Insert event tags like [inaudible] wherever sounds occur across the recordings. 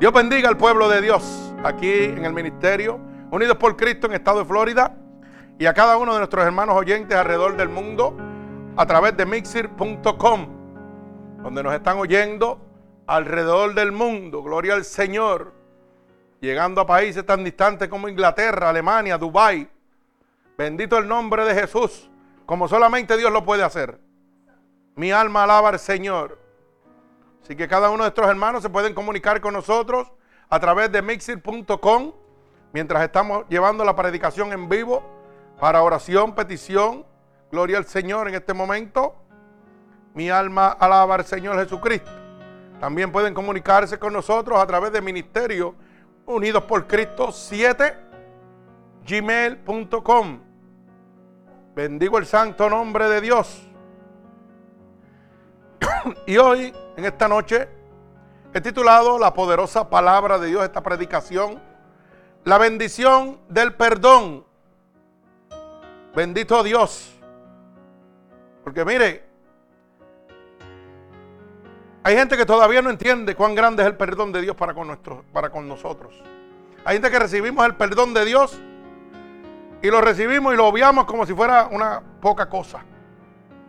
Dios bendiga al pueblo de Dios aquí en el ministerio, unidos por Cristo en el estado de Florida y a cada uno de nuestros hermanos oyentes alrededor del mundo a través de mixir.com, donde nos están oyendo alrededor del mundo. Gloria al Señor. Llegando a países tan distantes como Inglaterra, Alemania, Dubái. Bendito el nombre de Jesús, como solamente Dios lo puede hacer. Mi alma alaba al Señor. Así que cada uno de nuestros hermanos se pueden comunicar con nosotros a través de mixir.com mientras estamos llevando la predicación en vivo para oración, petición. Gloria al Señor en este momento. Mi alma alaba al Señor Jesucristo. También pueden comunicarse con nosotros a través de Ministerio Unidos por Cristo 7 gmail.com. Bendigo el santo nombre de Dios. [coughs] y hoy, en esta noche, he titulado La poderosa palabra de Dios, esta predicación, la bendición del perdón. Bendito Dios. Porque mire, hay gente que todavía no entiende cuán grande es el perdón de Dios para con, para con nosotros. Hay gente que recibimos el perdón de Dios y lo recibimos y lo obviamos como si fuera una poca cosa.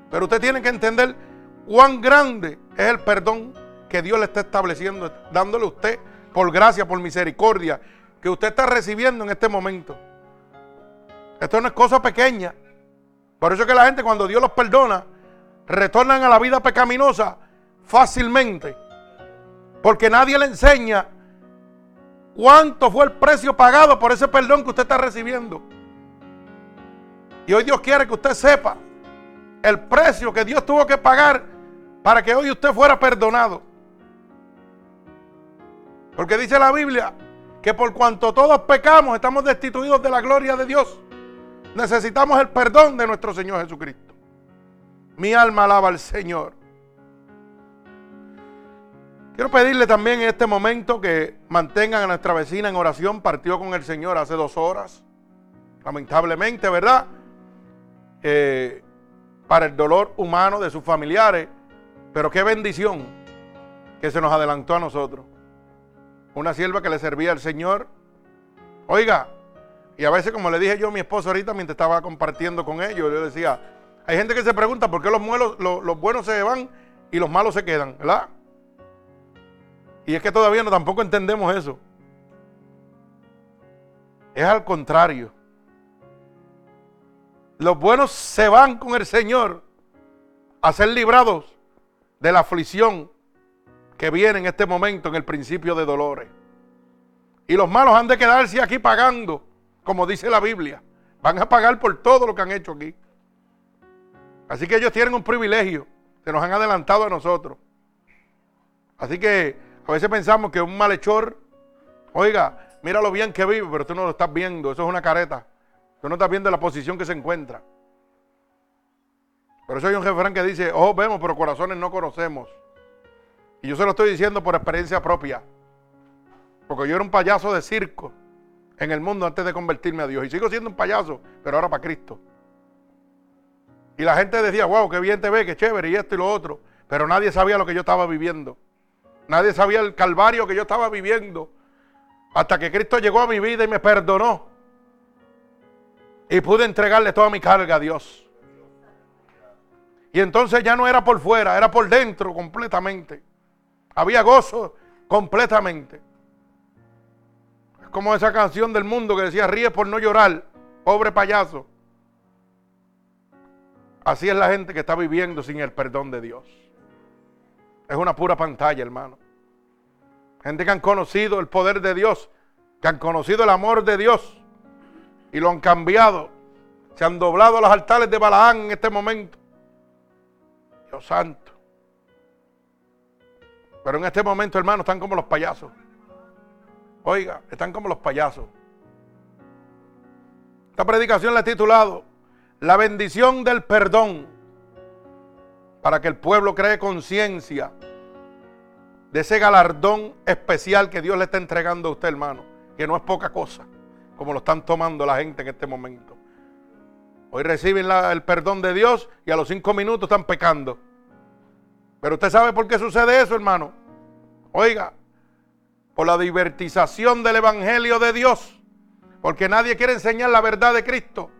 Pero usted tiene que entender cuán grande es el perdón que Dios le está estableciendo, dándole a usted por gracia, por misericordia, que usted está recibiendo en este momento. Esto no es cosa pequeña. Por eso es que la gente cuando Dios los perdona, retornan a la vida pecaminosa fácilmente. Porque nadie le enseña cuánto fue el precio pagado por ese perdón que usted está recibiendo. Y hoy Dios quiere que usted sepa el precio que Dios tuvo que pagar para que hoy usted fuera perdonado. Porque dice la Biblia que por cuanto todos pecamos estamos destituidos de la gloria de Dios. Necesitamos el perdón de nuestro Señor Jesucristo. Mi alma alaba al Señor. Quiero pedirle también en este momento que mantengan a nuestra vecina en oración. Partió con el Señor hace dos horas. Lamentablemente, ¿verdad? Eh, para el dolor humano de sus familiares. Pero qué bendición que se nos adelantó a nosotros. Una sierva que le servía al Señor. Oiga, y a veces como le dije yo a mi esposo ahorita mientras estaba compartiendo con ellos, yo decía, hay gente que se pregunta por qué los, los buenos se van y los malos se quedan, ¿verdad? Y es que todavía no tampoco entendemos eso. Es al contrario. Los buenos se van con el Señor a ser librados de la aflicción que viene en este momento en el principio de dolores. Y los malos han de quedarse aquí pagando, como dice la Biblia. Van a pagar por todo lo que han hecho aquí. Así que ellos tienen un privilegio. Se nos han adelantado a nosotros. Así que a veces pensamos que un malhechor, oiga, mira lo bien que vive, pero tú no lo estás viendo. Eso es una careta. Tú no estás viendo la posición que se encuentra. Por eso hay un jefe que dice, ojos vemos, pero corazones no conocemos. Y yo se lo estoy diciendo por experiencia propia. Porque yo era un payaso de circo en el mundo antes de convertirme a Dios. Y sigo siendo un payaso, pero ahora para Cristo. Y la gente decía, wow, qué bien te ve, qué chévere, y esto y lo otro. Pero nadie sabía lo que yo estaba viviendo. Nadie sabía el calvario que yo estaba viviendo. Hasta que Cristo llegó a mi vida y me perdonó. Y pude entregarle toda mi carga a Dios. Y entonces ya no era por fuera, era por dentro completamente. Había gozo completamente. Es como esa canción del mundo que decía, ríe por no llorar, pobre payaso. Así es la gente que está viviendo sin el perdón de Dios. Es una pura pantalla, hermano. Gente que han conocido el poder de Dios, que han conocido el amor de Dios y lo han cambiado. Se han doblado los altares de Balaán en este momento Dios santo. Pero en este momento, hermano, están como los payasos. Oiga, están como los payasos. Esta predicación la he titulado La bendición del perdón. Para que el pueblo cree conciencia de ese galardón especial que Dios le está entregando a usted, hermano. Que no es poca cosa, como lo están tomando la gente en este momento. Hoy reciben el perdón de Dios y a los cinco minutos están pecando. Pero usted sabe por qué sucede eso, hermano. Oiga, por la divertización del Evangelio de Dios. Porque nadie quiere enseñar la verdad de Cristo.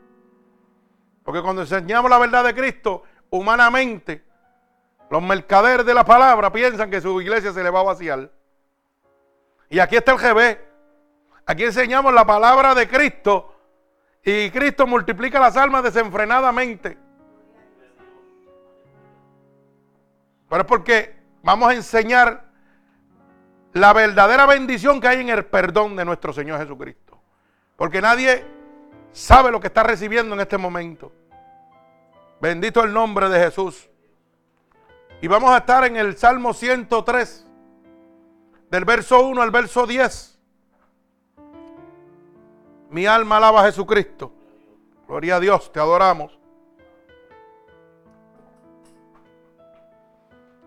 Porque cuando enseñamos la verdad de Cristo, humanamente, los mercaderes de la palabra piensan que su iglesia se le va a vaciar. Y aquí está el GB. Aquí enseñamos la palabra de Cristo y Cristo multiplica las almas desenfrenadamente. Pero es porque vamos a enseñar la verdadera bendición que hay en el perdón de nuestro Señor Jesucristo. Porque nadie sabe lo que está recibiendo en este momento. Bendito el nombre de Jesús. Y vamos a estar en el Salmo 103, del verso 1 al verso 10. Mi alma alaba a Jesucristo. Gloria a Dios, te adoramos.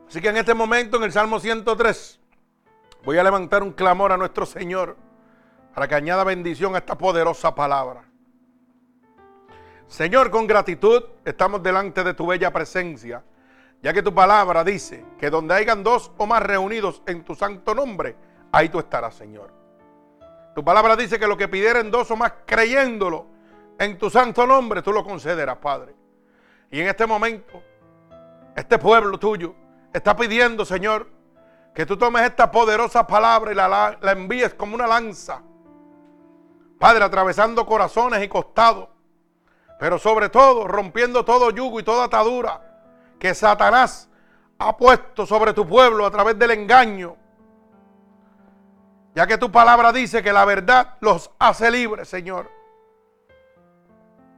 Así que en este momento, en el Salmo 103, voy a levantar un clamor a nuestro Señor para que añada bendición a esta poderosa palabra. Señor, con gratitud estamos delante de tu bella presencia, ya que tu palabra dice que donde hayan dos o más reunidos en tu santo nombre, ahí tú estarás, Señor. Tu palabra dice que lo que pidieren dos o más creyéndolo en tu santo nombre, tú lo concederás, Padre. Y en este momento, este pueblo tuyo, está pidiendo, Señor, que tú tomes esta poderosa palabra y la, la envíes como una lanza. Padre, atravesando corazones y costados, pero sobre todo rompiendo todo yugo y toda atadura que Satanás ha puesto sobre tu pueblo a través del engaño. Ya que tu palabra dice que la verdad los hace libres, Señor.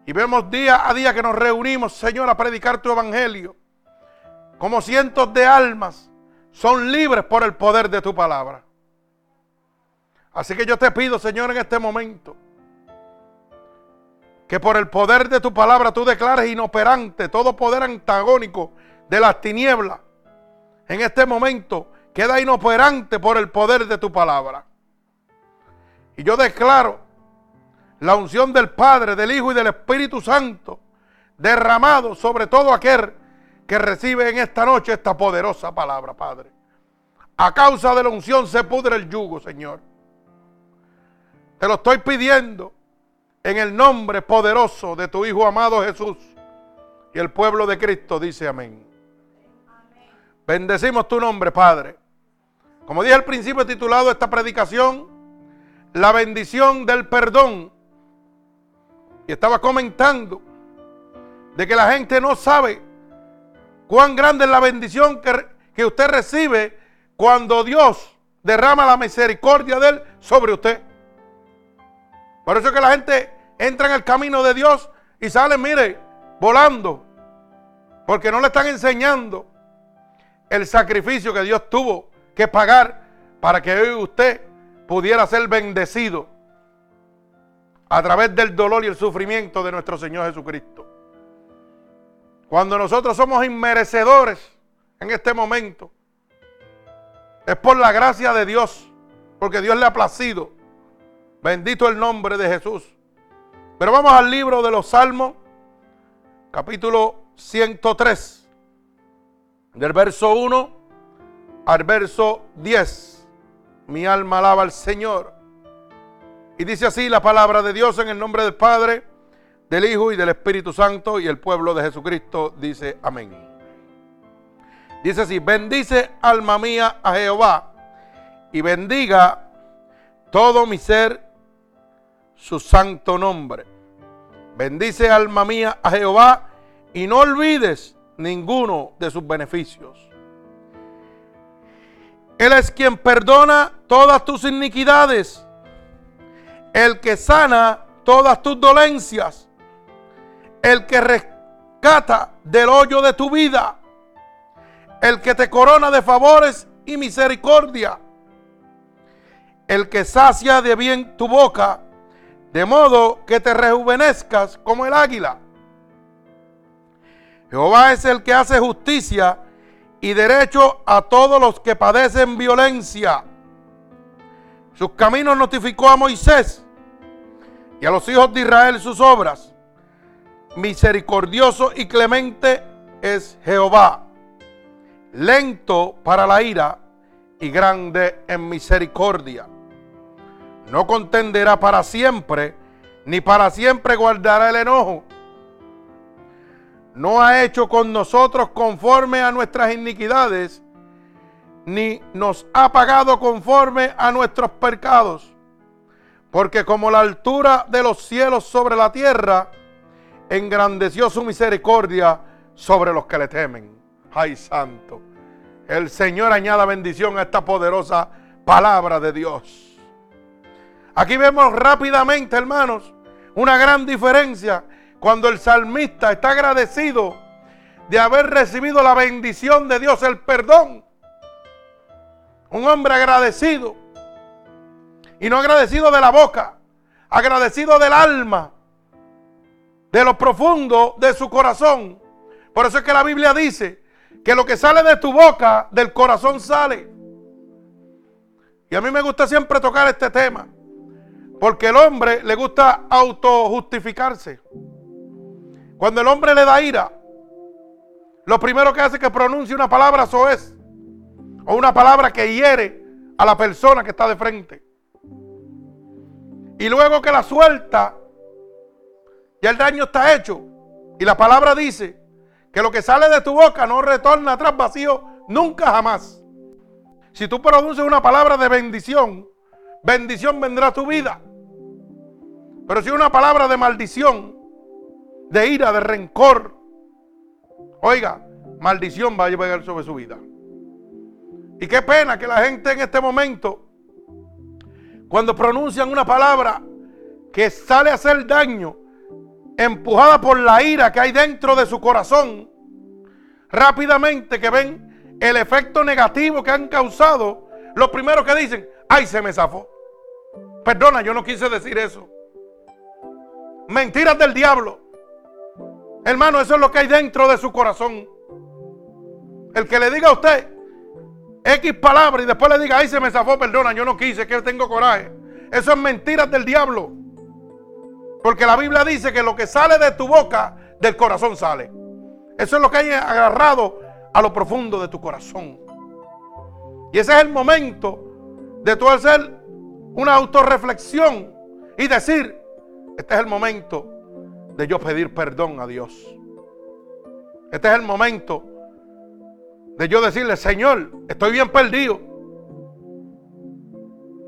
Y vemos día a día que nos reunimos, Señor, a predicar tu evangelio como cientos de almas son libres por el poder de tu palabra. Así que yo te pido, Señor, en este momento, que por el poder de tu palabra tú declares inoperante todo poder antagónico de las tinieblas. En este momento queda inoperante por el poder de tu palabra. Y yo declaro la unción del Padre, del Hijo y del Espíritu Santo derramado sobre todo aquel que recibe en esta noche esta poderosa palabra, Padre. A causa de la unción se pudre el yugo, Señor. Te lo estoy pidiendo en el nombre poderoso de tu Hijo amado Jesús. Y el pueblo de Cristo dice amén. Bendecimos tu nombre, Padre. Como dije al principio, he titulado esta predicación, La bendición del perdón. Y estaba comentando de que la gente no sabe Cuán grande es la bendición que, usted recibe cuando Dios derrama la misericordia de Él sobre usted. Por eso es que la gente entra en el camino de Dios y sale, mire, volando. Porque no le están enseñando el sacrificio que Dios tuvo que pagar para que hoy usted pudiera ser bendecido a través del dolor y el sufrimiento de nuestro Señor Jesucristo. Cuando nosotros somos inmerecedores en este momento, es por la gracia de Dios, porque Dios le ha placido. Bendito el nombre de Jesús. Pero vamos al libro de los Salmos, capítulo 103, del verso 1 al verso 10. Mi alma alaba al Señor. Y dice así la palabra de Dios en el nombre del Padre del Hijo y del Espíritu Santo y el pueblo de Jesucristo dice amén. Dice así, bendice alma mía a Jehová y bendiga todo mi ser su santo nombre. Bendice alma mía a Jehová y no olvides ninguno de sus beneficios. Él es quien perdona todas tus iniquidades, el que sana todas tus dolencias. El que rescata del hoyo de tu vida, el que te corona de favores y misericordia, el que sacia de bien tu boca, de modo que te rejuvenezcas como el águila. Jehová es el que hace justicia y derecho a todos los que padecen violencia. Sus caminos notificó a Moisés y a los hijos de Israel sus obras misericordioso y clemente es Jehová, lento para la ira y grande en misericordia. No contenderá para siempre, ni para siempre guardará el enojo. No ha hecho con nosotros conforme a nuestras iniquidades, ni nos ha pagado conforme a nuestros pecados. Porque como la altura de los cielos sobre la tierra, engrandeció su misericordia sobre los que le temen. Ay, santo. El Señor añada bendición a esta poderosa palabra de Dios. Aquí vemos rápidamente, hermanos, una gran diferencia cuando el salmista está agradecido de haber recibido la bendición de Dios, el perdón. Un hombre agradecido. Y no agradecido de la boca, agradecido del alma, de lo profundo de su corazón. Por eso es que la Biblia dice que lo que sale de tu boca, del corazón sale. Y a mí me gusta siempre tocar este tema. Porque el hombre le gusta autojustificarse. Cuando el hombre le da ira, lo primero que hace es que pronuncie una palabra soez. O una palabra que hiere a la persona que está de frente. Y luego que la suelta, ya el daño está hecho. Y la palabra dice que lo que sale de tu boca no retorna atrás vacío nunca jamás. Si tú produces una palabra de bendición, bendición vendrá a tu vida. Pero si una palabra de maldición, de ira, de rencor, oiga, maldición va a llegar sobre su vida. Y qué pena que la gente en este momento, cuando pronuncian una palabra que sale a hacer daño, empujada por la ira que hay dentro de su corazón, rápidamente que ven el efecto negativo que han causado, lo primero que dicen, ay, se me zafó. Perdona, yo no quise decir eso. Mentiras del diablo. Hermano, eso es lo que hay dentro de su corazón. El que le diga a usted X palabra y después le diga, ay, se me zafó, perdona, yo no quise, que tengo coraje. Eso es mentiras del diablo. Porque la Biblia dice que lo que sale de tu boca, del corazón sale. Eso es lo que hay agarrado a lo profundo de tu corazón. Y ese es el momento de tú hacer una autorreflexión y decir, este es el momento de yo pedir perdón a Dios. Este es el momento de yo decirle, Señor, estoy bien perdido.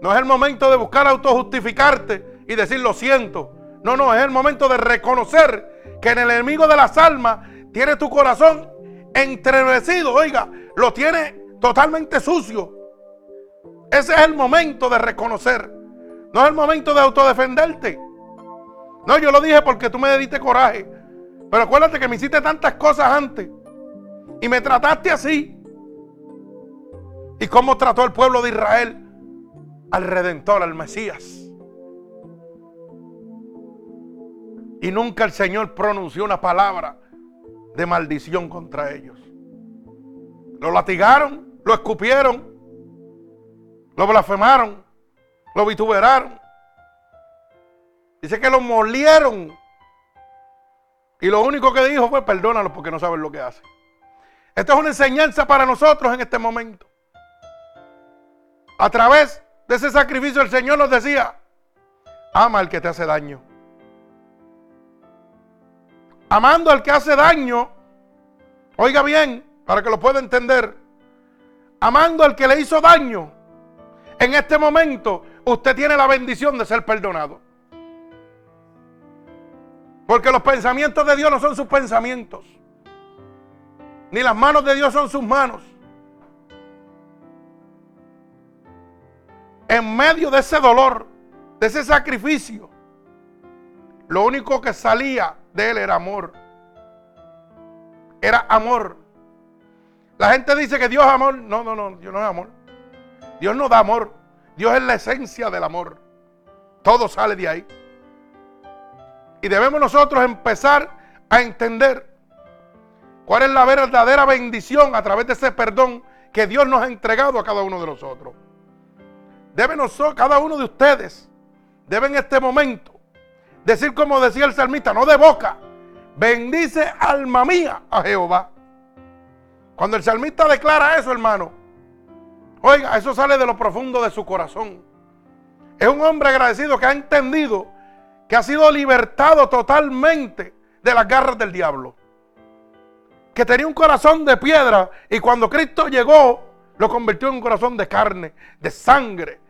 No es el momento de buscar autojustificarte y decir lo siento. No, no, es el momento de reconocer que en el enemigo de las almas tiene tu corazón entrevecido, oiga, lo tiene totalmente sucio. Ese es el momento de reconocer. No es el momento de autodefenderte. No, yo lo dije porque tú me diste coraje. Pero acuérdate que me hiciste tantas cosas antes. Y me trataste así. ¿Y cómo trató el pueblo de Israel al Redentor, al Mesías? Y nunca el Señor pronunció una palabra de maldición contra ellos. Lo latigaron, lo escupieron, lo blasfemaron, lo vituperaron. Dice que lo molieron. Y lo único que dijo fue perdónalo porque no saben lo que hacen. Esto es una enseñanza para nosotros en este momento. A través de ese sacrificio el Señor nos decía, ama al que te hace daño amando al que hace daño, oiga bien, para que lo pueda entender, amando al que le hizo daño, en este momento usted tiene la bendición de ser perdonado. Porque los pensamientos de Dios no son sus pensamientos. Ni las manos de Dios son sus manos. En medio de ese dolor, de ese sacrificio, lo único que salía de él era amor. Era amor. La gente dice que Dios es amor. No, no, no, Dios no es amor. Dios no da amor. Dios es la esencia del amor. Todo sale de ahí. Y debemos nosotros empezar a entender cuál es la verdadera bendición a través de ese perdón que Dios nos ha entregado a cada uno de nosotros. Debe nosotros, cada uno de ustedes, debe en este momento decir como decía el salmista, no de boca, bendice alma mía a Jehová. Cuando el salmista declara eso, hermano, Oiga, eso sale de lo profundo de su corazón. Es un hombre agradecido que ha entendido que ha sido libertado totalmente de las garras del diablo. Que tenía un corazón de piedra y cuando Cristo llegó, lo convirtió en un corazón de carne, de sangre,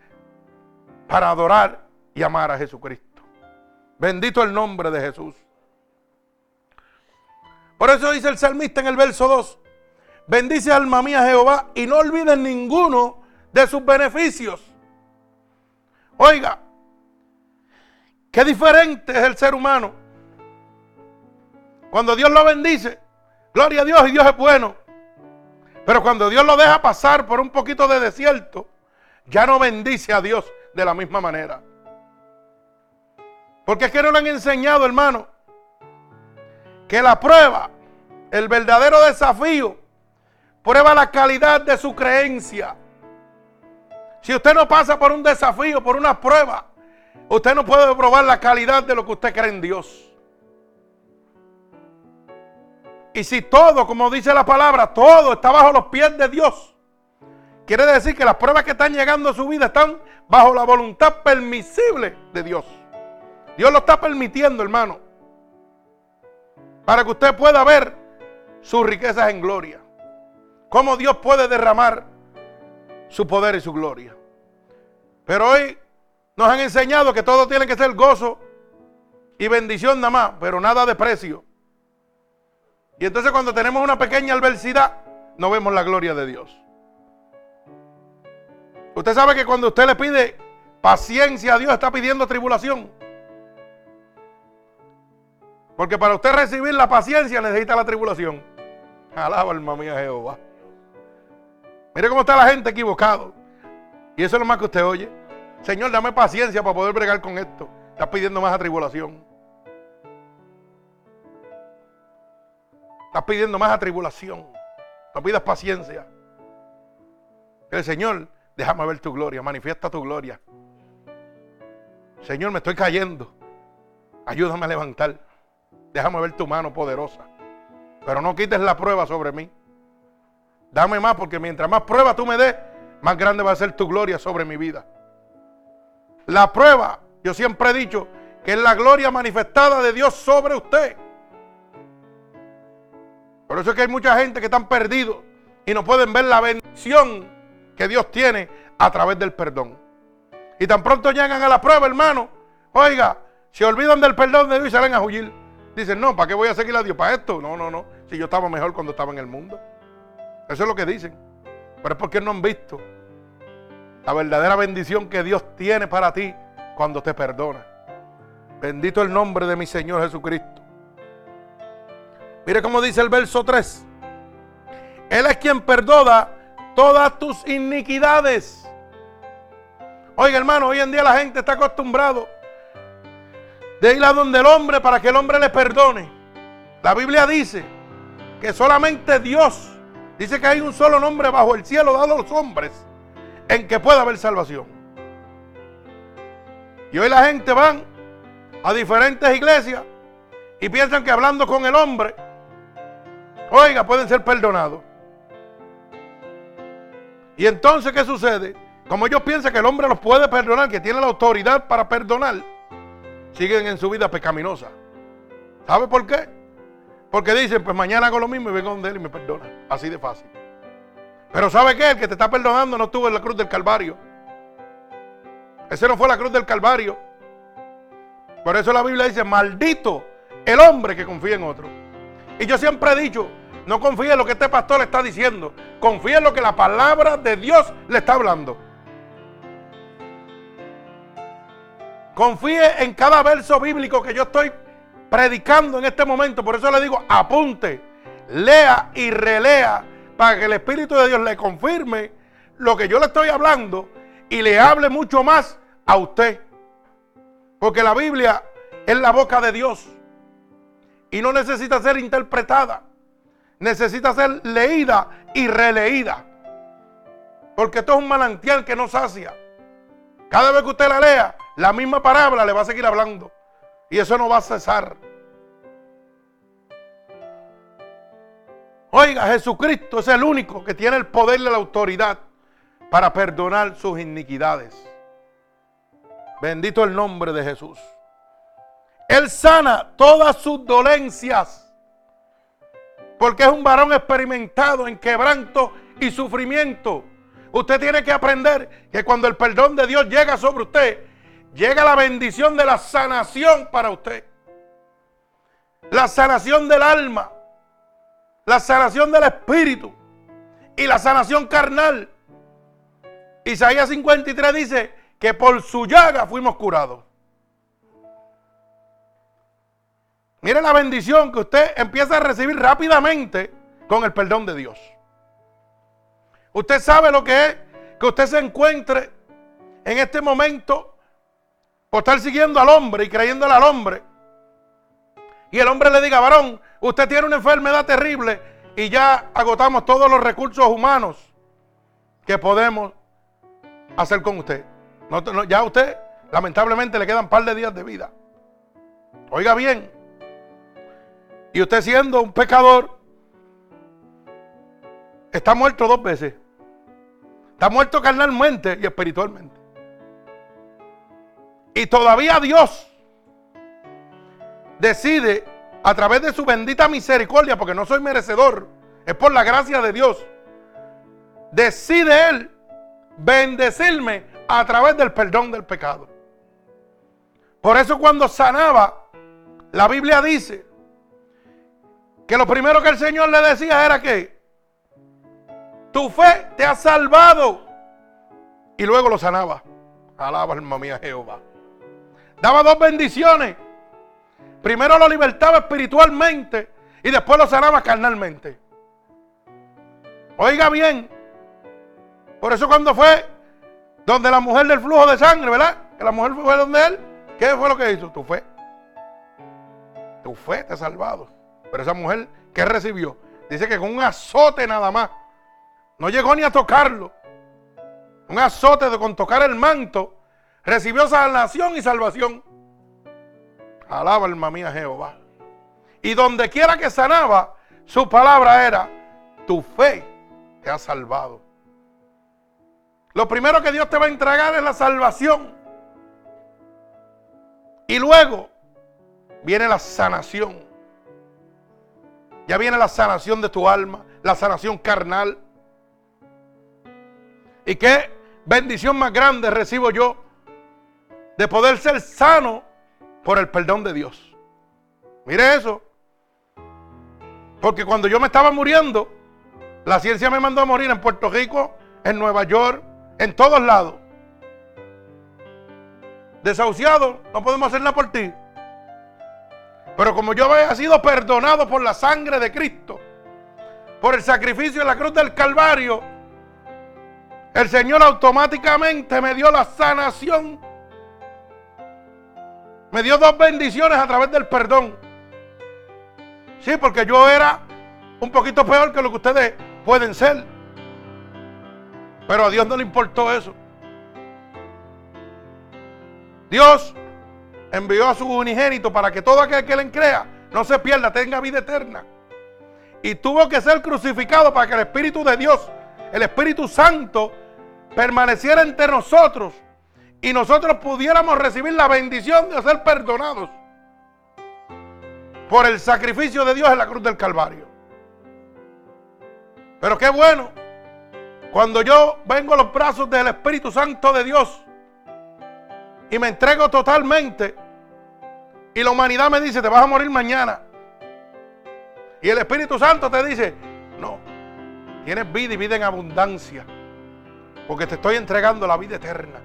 para adorar y amar a Jesucristo. Bendito el nombre de Jesús. Por eso dice el salmista en el verso 2, bendice alma mía Jehová y no olvides ninguno de sus beneficios. Oiga, qué diferente es el ser humano. Cuando Dios lo bendice, gloria a Dios y Dios es bueno. Pero cuando Dios lo deja pasar por un poquito de desierto, ya no bendice a Dios de la misma manera. Porque es que no le han enseñado, hermano, que la prueba, el verdadero desafío, prueba la calidad de su creencia. Si usted no pasa por un desafío, por una prueba, usted no puede probar la calidad de lo que usted cree en Dios. Y si todo, como dice la palabra, todo está bajo los pies de Dios, quiere decir que las pruebas que están llegando a su vida están bajo la voluntad permisible de Dios. Dios lo está permitiendo, hermano, para que usted pueda ver sus riquezas en gloria. Cómo Dios puede derramar su poder y su gloria. Pero hoy nos han enseñado que todo tiene que ser gozo y bendición nada más, pero nada de precio. Y entonces cuando tenemos una pequeña adversidad, no vemos la gloria de Dios. Usted sabe que cuando usted le pide paciencia a Dios, está pidiendo tribulación. Porque para usted recibir la paciencia necesita la tribulación. Alaba alma mía Jehová. Mire cómo está la gente equivocado. Y eso es lo más que usted oye. Señor, dame paciencia para poder bregar con esto. Estás pidiendo más atribulación. Estás pidiendo más atribulación. No pidas paciencia. El Señor, déjame ver tu gloria. Manifiesta tu gloria. Señor, me estoy cayendo. Ayúdame a levantar. Déjame ver tu mano poderosa. Pero no quites la prueba sobre mí. Dame más porque mientras más prueba tú me des, más grande va a ser tu gloria sobre mi vida. La prueba, yo siempre he dicho, que es la gloria manifestada de Dios sobre usted. Por eso es que hay mucha gente que están perdidos y no pueden ver la bendición que Dios tiene a través del perdón. Y tan pronto llegan a la prueba, hermano, oiga, se olvidan del perdón de Dios y salen a huir. Dicen, no, ¿para qué voy a seguir a Dios? ¿Para esto? No, no, no. Si yo estaba mejor cuando estaba en el mundo. Eso es lo que dicen. Pero es porque no han visto la verdadera bendición que Dios tiene para ti cuando te perdona. Bendito el nombre de mi Señor Jesucristo. Mire cómo dice el verso 3. Él es quien perdona todas tus iniquidades. Oiga, hermano, hoy en día la gente está acostumbrado de ir a donde el hombre para que el hombre le perdone. La Biblia dice que solamente Dios, dice que hay un solo nombre bajo el cielo dado a los hombres en que pueda haber salvación. Y hoy la gente van a diferentes iglesias y piensan que hablando con el hombre, oiga, pueden ser perdonados. Y entonces, ¿qué sucede? Como ellos piensan que el hombre los puede perdonar, que tiene la autoridad para perdonar, siguen en su vida pecaminosa. ¿Sabe por qué? Porque dicen, pues mañana hago lo mismo y vengo donde él y me perdona. Así de fácil. Pero ¿sabe qué? El que te está perdonando no estuvo en la cruz del Calvario. Ese no fue la cruz del Calvario. Por eso la Biblia dice, maldito el hombre que confía en otro. Y yo siempre he dicho, no confíe en lo que este pastor le está diciendo. Confíe en lo que la palabra de Dios le está hablando. Confíe en cada verso bíblico que yo estoy predicando en este momento. Por eso le digo, apunte, lea y relea para que el Espíritu de Dios le confirme lo que yo le estoy hablando y le hable mucho más a usted. Porque la Biblia es la boca de Dios y no necesita ser interpretada. Necesita ser leída y releída. Porque esto es un manantial que no sacia. Cada vez que usted la lea, la misma palabra le va a seguir hablando. Y eso no va a cesar. Oiga, Jesucristo es el único que tiene el poder y la autoridad para perdonar sus iniquidades. Bendito el nombre de Jesús. Él sana todas sus dolencias. Porque es un varón experimentado en quebranto y sufrimiento. Usted tiene que aprender que cuando el perdón de Dios llega sobre usted, llega la bendición de la sanación para usted. La sanación del alma, la sanación del espíritu y la sanación carnal. Isaías 53 dice que por su llaga fuimos curados. Mire la bendición que usted empieza a recibir rápidamente con el perdón de Dios. Usted sabe lo que es que usted se encuentre en este momento por estar siguiendo al hombre y creyéndole al hombre. Y el hombre le diga, varón, usted tiene una enfermedad terrible y ya agotamos todos los recursos humanos que podemos hacer con usted. ya a usted, lamentablemente, le quedan un par de días de vida. Oiga bien, y usted siendo un pecador, está muerto dos veces. Está muerto carnalmente y espiritualmente. Y todavía Dios decide a través de su bendita misericordia, porque no soy merecedor, es por la gracia de Dios, decide Él bendecirme a través del perdón del pecado. Por eso cuando sanaba, la Biblia dice que lo primero que el Señor le decía era que tu fe te ha salvado. Y luego lo sanaba. Alaba alma mía Jehová. Daba dos bendiciones. Primero lo libertaba espiritualmente y después lo sanaba carnalmente. Oiga bien. Por eso cuando fue donde la mujer del flujo de sangre, ¿verdad? Que la mujer fue donde él. ¿Qué fue lo que hizo? Tu fe. Tu fe te ha salvado. Pero esa mujer, ¿qué recibió? Dice que con un azote nada más. No llegó ni a tocarlo. Un azote de con tocar el manto. Recibió sanación y salvación. Alaba alma mía Jehová. Y donde quiera que sanaba, su palabra era, tu fe te ha salvado. Lo primero que Dios te va a entregar es la salvación. Y luego viene la sanación. Ya viene la sanación de tu alma, la sanación carnal. Y qué bendición más grande recibo yo de poder ser sano por el perdón de Dios. Mire eso. Porque cuando yo me estaba muriendo, la ciencia me mandó a morir en Puerto Rico, en Nueva York, en todos lados. Desahuciado, no podemos hacer nada por ti. Pero como yo había sido perdonado por la sangre de Cristo, por el sacrificio en la cruz del Calvario, el Señor automáticamente me dio la sanación me dio dos bendiciones a través del perdón. Sí, porque yo era un poquito peor que lo que ustedes pueden ser. Pero a Dios no le importó eso. Dios envió a su unigénito para que todo aquel que le crea no se pierda, tenga vida eterna. Y tuvo que ser crucificado para que el Espíritu de Dios, el Espíritu Santo, permaneciera entre nosotros y nosotros pudiéramos recibir la bendición de ser perdonados por el sacrificio de Dios en la cruz del Calvario. Pero qué bueno cuando yo vengo a los brazos del Espíritu Santo de Dios y me entrego totalmente y la humanidad me dice, te vas a morir mañana. Y el Espíritu Santo te dice, no, tienes vida y vida en abundancia, porque te estoy entregando la vida eterna.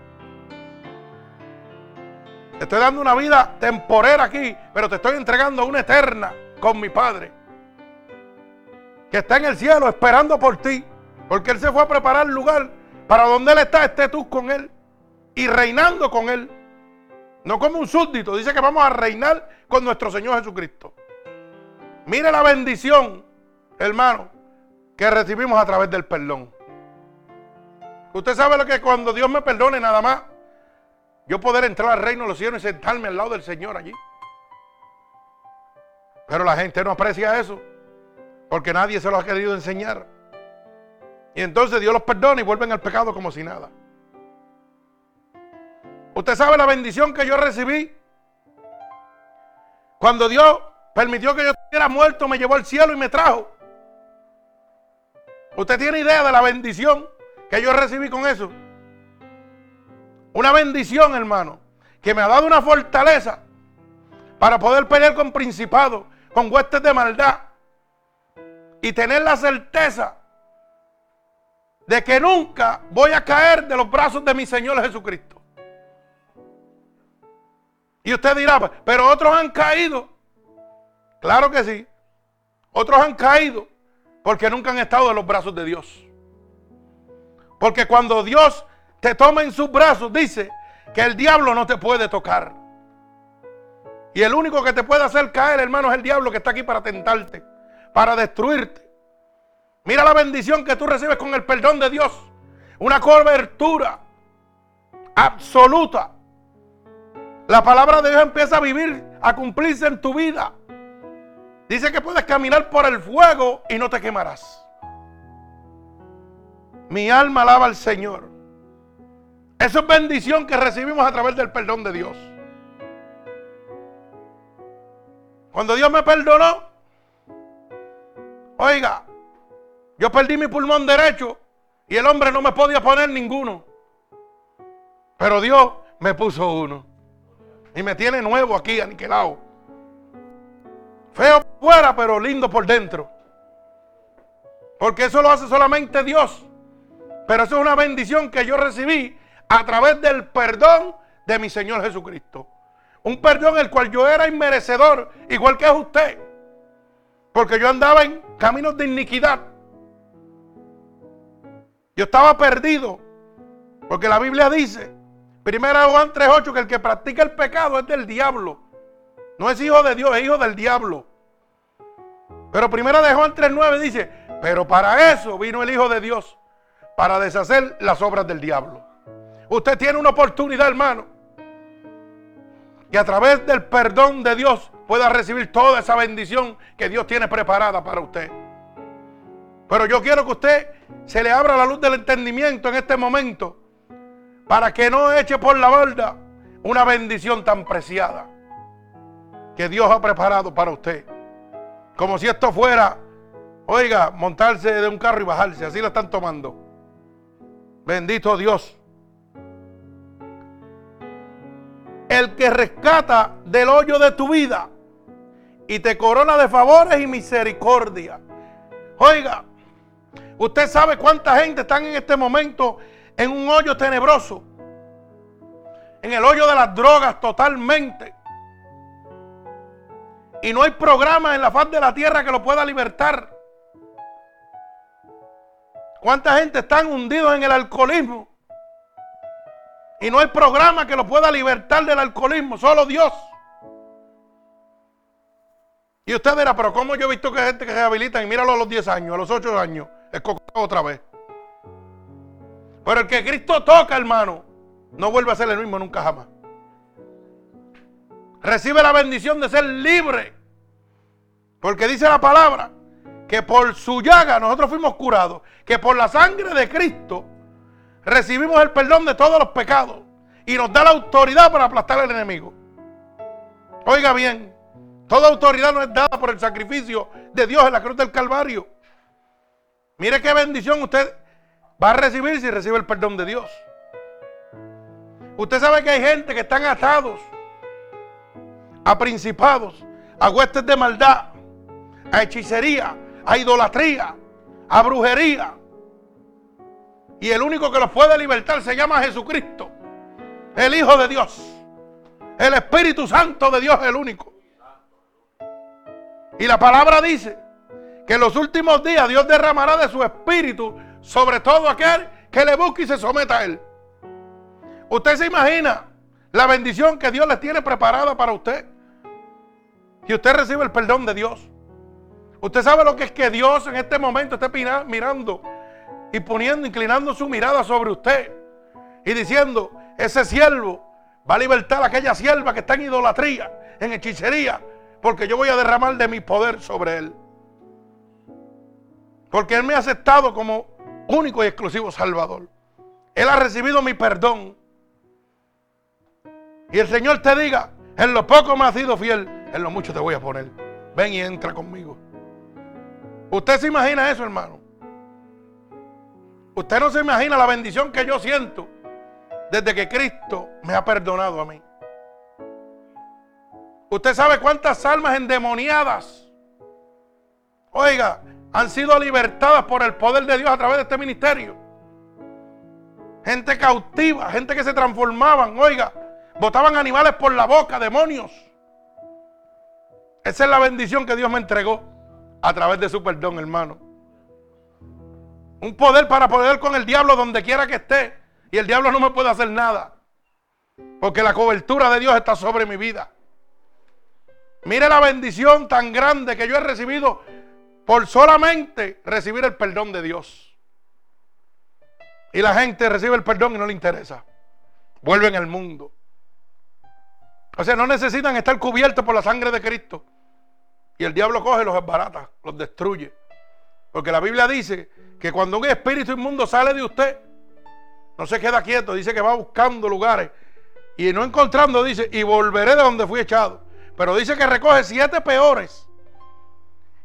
Te estoy dando una vida temporera aquí, pero te estoy entregando una eterna con mi Padre. Que está en el cielo esperando por ti. Porque Él se fue a preparar el lugar para donde Él está, esté tú con Él. Y reinando con Él. No como un súbdito. Dice que vamos a reinar con nuestro Señor Jesucristo. Mire la bendición, hermano, que recibimos a través del perdón. Usted sabe lo que cuando Dios me perdone nada más, yo poder entrar al reino de los cielos y sentarme al lado del Señor allí. Pero la gente no aprecia eso. Porque nadie se lo ha querido enseñar. Y entonces Dios los perdona y vuelven al pecado como si nada. Usted sabe la bendición que yo recibí. Cuando Dios permitió que yo estuviera muerto, me llevó al cielo y me trajo. ¿Usted tiene idea de la bendición que yo recibí con eso? Una bendición, hermano, que me ha dado una fortaleza para poder pelear con principados, con huestes de maldad y tener la certeza de que nunca voy a caer de los brazos de mi Señor Jesucristo. Y usted dirá, pero otros han caído. Claro que sí. Otros han caído porque nunca han estado en los brazos de Dios. Porque cuando Dios te toma en sus brazos, dice que el diablo no te puede tocar. Y el único que te puede hacer caer, hermano, es el diablo que está aquí para tentarte, para destruirte. Mira la bendición que tú recibes con el perdón de Dios. Una cobertura absoluta. La palabra de Dios empieza a vivir, a cumplirse en tu vida. Dice que puedes caminar por el fuego y no te quemarás. Mi alma alaba al Señor. Eso es bendición que recibimos a través del perdón de Dios. Cuando Dios me perdonó, oiga, yo perdí mi pulmón derecho y el hombre no me podía poner ninguno. Pero Dios me puso uno. Y me tiene nuevo aquí, aniquilado. Feo por fuera, pero lindo por dentro. Porque eso lo hace solamente Dios. Pero eso es una bendición que yo recibí a través del perdón de mi Señor Jesucristo. Un perdón el cual yo era inmerecedor, igual que es usted. Porque yo andaba en caminos de iniquidad. Yo estaba perdido. Porque la Biblia dice, 1 Juan 3.8, que el que practica el pecado es del diablo. No es hijo de Dios, es hijo del diablo. Pero primera de Juan 3.9 dice, pero para eso vino el Hijo de Dios, para deshacer las obras del diablo. Usted tiene una oportunidad, hermano, que a través del perdón de Dios pueda recibir toda esa bendición que Dios tiene preparada para usted. Pero yo quiero que usted se le abra la luz del entendimiento en este momento para que no eche por la borda una bendición tan preciada que Dios ha preparado para usted. Como si esto fuera, oiga, montarse de un carro y bajarse. Así lo están tomando. Bendito Dios. El que rescata del hoyo de tu vida y te corona de favores y misericordia. Oiga, usted sabe cuánta gente están en este momento en un hoyo tenebroso. En el hoyo de las drogas totalmente. Y no hay programa en la faz de la tierra que lo pueda libertar. ¿Cuánta gente están hundidos en el alcoholismo? Y no hay programa que lo pueda libertar del alcoholismo, solo Dios. Y usted dirá, pero ¿cómo yo he visto que hay gente que se rehabilita y míralo a los 10 años, a los 8 años, es otra vez? Pero el que Cristo toca, hermano, no vuelve a ser el mismo nunca jamás recibe la bendición de ser libre. Porque dice la palabra que por su llaga nosotros fuimos curados, que por la sangre de Cristo recibimos el perdón de todos los pecados y nos da la autoridad para aplastar al enemigo. Oiga bien, toda autoridad no es dada por el sacrificio de Dios en la cruz del Calvario. Mire qué bendición usted va a recibir si recibe el perdón de Dios. Usted sabe que hay gente que están atados a principados, a huestes de maldad, a hechicería, a idolatría, a brujería. Y el único que los puede libertar se llama Jesucristo, el Hijo de Dios. El Espíritu Santo de Dios es el único. Y la palabra dice que en los últimos días Dios derramará de su Espíritu sobre todo aquel que le busque y se someta a Él. Usted se imagina la bendición que Dios le tiene preparada para usted. Que usted recibe el perdón de Dios. Usted sabe lo que es que Dios en este momento esté mirando y poniendo, inclinando su mirada sobre usted y diciendo, ese siervo va a libertar a aquella sierva que está en idolatría, en hechicería, porque yo voy a derramar de mi poder sobre él. Porque él me ha aceptado como único y exclusivo Salvador. Él ha recibido mi perdón. Y el Señor te diga, en lo poco me has sido fiel, en lo mucho te voy a poner. Ven y entra conmigo. ¿Usted se imagina eso, hermano? Usted no se imagina la bendición que yo siento desde que Cristo me ha perdonado a mí. Usted sabe cuántas almas endemoniadas, oiga, han sido libertadas por el poder de Dios a través de este ministerio. Gente cautiva, gente que se transformaban, oiga, botaban animales por la boca, demonios. Esa es la bendición que Dios me entregó a través de su perdón, hermano. Un poder para poder con el diablo donde quiera que esté. Y el diablo no me puede hacer nada. Porque la cobertura de Dios está sobre mi vida. Mire la bendición tan grande que yo he recibido por solamente recibir el perdón de Dios. Y la gente recibe el perdón y no le interesa. Vuelven al mundo. O sea, no necesitan estar cubiertos por la sangre de Cristo. Y el diablo coge, los barata, los destruye. Porque la Biblia dice que cuando un espíritu inmundo sale de usted, no se queda quieto, dice que va buscando lugares. Y no encontrando, dice, y volveré de donde fui echado. Pero dice que recoge siete peores.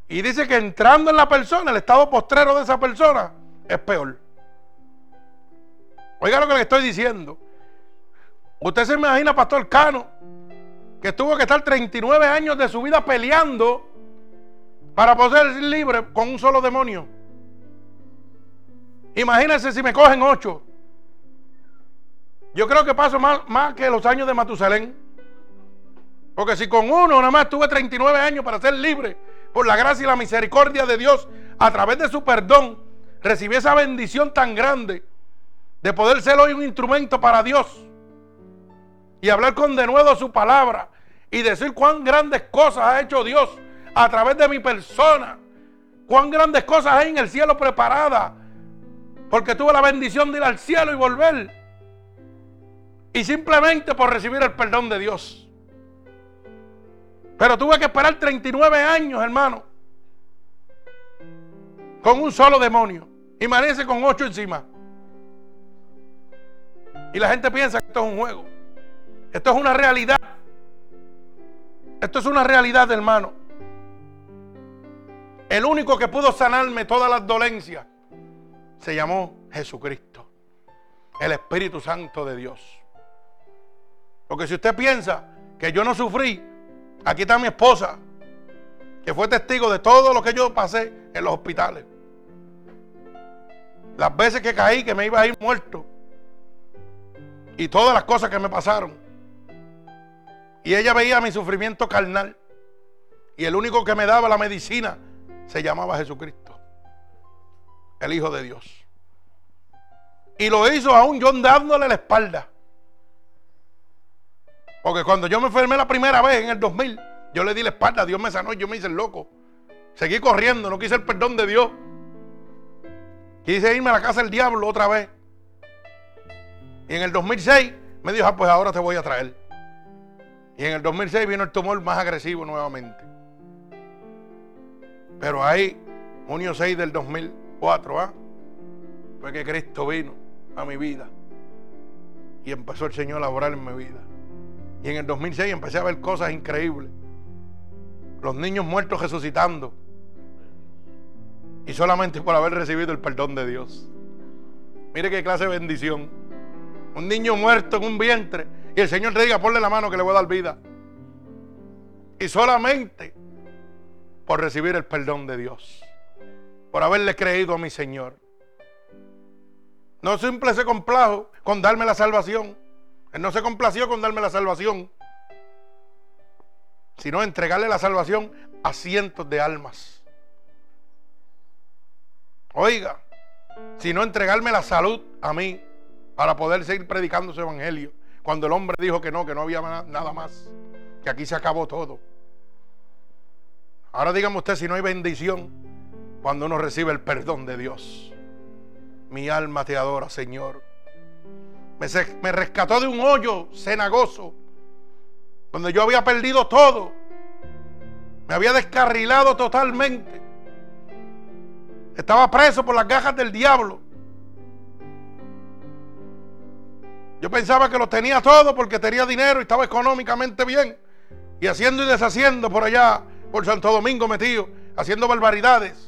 Y dice que entrando en la persona, el estado postrero de esa persona es peor. Oiga lo que le estoy diciendo. Usted se imagina, Pastor Cano, que tuvo que estar 39 años de su vida peleando para poder ser libre con un solo demonio. Imagínense si me cogen ocho. Yo creo que paso más, más que los años de Matusalén. Porque si con uno nada más tuve 39 años para ser libre por la gracia y la misericordia de Dios a través de su perdón, recibí esa bendición tan grande de poder ser hoy un instrumento para Dios y hablar con de nuevo su palabra y decir cuán grandes cosas ha hecho Dios a través de mi persona. Cuán grandes cosas hay en el cielo preparadas. Porque tuve la bendición de ir al cielo y volver. Y simplemente por recibir el perdón de Dios. Pero tuve que esperar 39 años, hermano. Con un solo demonio. Imagínense con ocho encima. Y la gente piensa que esto es un juego. Esto es una realidad. Esto es una realidad, hermano. El único que pudo sanarme todas las dolencias se llamó Jesucristo, el Espíritu Santo de Dios. Porque si usted piensa que yo no sufrí, aquí está mi esposa, que fue testigo de todo lo que yo pasé en los hospitales. Las veces que caí, que me iba a ir muerto. Y todas las cosas que me pasaron. Y ella veía mi sufrimiento carnal. Y el único que me daba la medicina se llamaba Jesucristo, el Hijo de Dios. Y lo hizo aún yo dándole la espalda. Porque cuando yo me enfermé la primera vez en el 2000, yo le di la espalda, Dios me sanó y yo me hice el loco. Seguí corriendo, no quise el perdón de Dios. Quise irme a la casa del diablo otra vez. Y en el 2006 me dijo, ah, pues ahora te voy a traer. Y en el 2006 vino el tumor más agresivo nuevamente. Pero ahí, junio 6 del 2004, ¿ah? fue que Cristo vino a mi vida. Y empezó el Señor a orar en mi vida. Y en el 2006 empecé a ver cosas increíbles. Los niños muertos resucitando. Y solamente por haber recibido el perdón de Dios. Mire qué clase de bendición. Un niño muerto en un vientre. Y el Señor te diga, ponle la mano que le voy a dar vida. Y solamente por recibir el perdón de Dios. Por haberle creído a mi Señor. No simple se complajo con darme la salvación. Él no se complació con darme la salvación. Sino entregarle la salvación a cientos de almas. Oiga, sino entregarme la salud a mí para poder seguir predicando su evangelio. Cuando el hombre dijo que no, que no había nada más, que aquí se acabó todo. Ahora dígame usted si no hay bendición cuando uno recibe el perdón de Dios. Mi alma te adora, Señor. Me, se, me rescató de un hoyo cenagoso, donde yo había perdido todo. Me había descarrilado totalmente. Estaba preso por las gajas del diablo. Yo pensaba que lo tenía todo porque tenía dinero y estaba económicamente bien. Y haciendo y deshaciendo por allá, por Santo Domingo metido, haciendo barbaridades.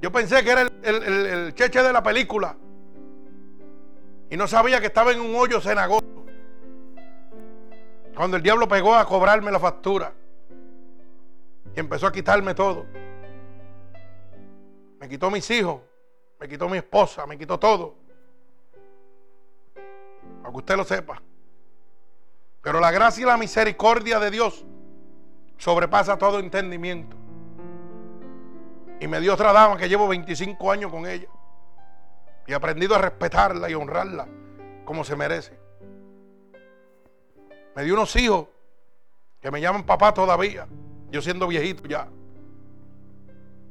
Yo pensé que era el, cheche de la película. Y no sabía que estaba en un hoyo cenagoso. Cuando el diablo pegó a cobrarme la factura. Y empezó a quitarme todo. Me quitó mis hijos. Me quitó mi esposa. Me quitó todo. Para que usted lo sepa. Pero la gracia y la misericordia de Dios sobrepasa todo entendimiento. Y me dio otra dama que llevo 25 años con ella. Y he aprendido a respetarla y honrarla como se merece. Me dio unos hijos que me llaman papá todavía. Yo siendo viejito ya.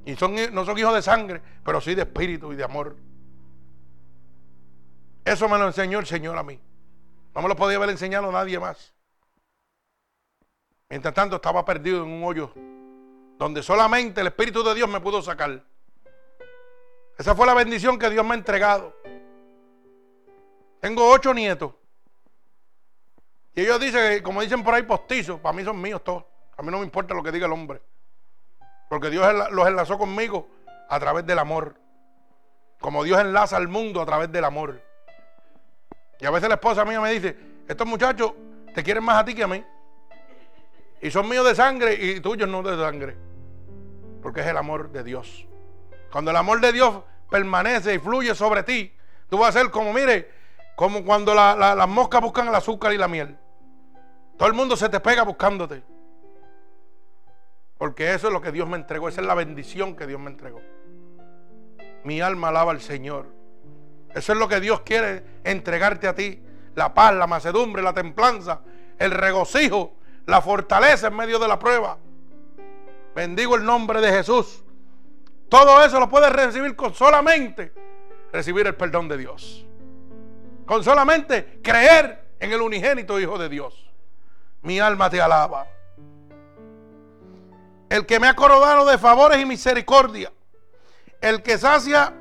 Y son, no son hijos de sangre, pero sí de espíritu y de amor. Eso me lo enseñó el Señor a mí. No me lo podía haber enseñado nadie más. Mientras tanto estaba perdido en un hoyo donde solamente el Espíritu de Dios me pudo sacar. Esa fue la bendición que Dios me ha entregado. Tengo ocho nietos. Y ellos dicen, como dicen por ahí, postizos, para mí son míos todos. A mí no me importa lo que diga el hombre. Porque Dios los enlazó conmigo a través del amor. Como Dios enlaza al mundo a través del amor. Y a veces la esposa mía me dice, estos muchachos te quieren más a ti que a mí. Y son míos de sangre y tuyos no de sangre. Porque es el amor de Dios. Cuando el amor de Dios permanece y fluye sobre ti, tú vas a ser como, mire, como cuando las moscas buscan el azúcar y la miel. Todo el mundo se te pega buscándote. Porque eso es lo que Dios me entregó. Esa es la bendición que Dios me entregó. Mi alma alaba al Señor. Eso es lo que Dios quiere entregarte a ti. La paz, la macedumbre, la templanza, el regocijo, la fortaleza en medio de la prueba. Bendigo el nombre de Jesús. Todo eso lo puedes recibir con solamente recibir el perdón de Dios. Con solamente creer en el unigénito Hijo de Dios. Mi alma te alaba. El que me ha coronado de favores y misericordia. El que sacia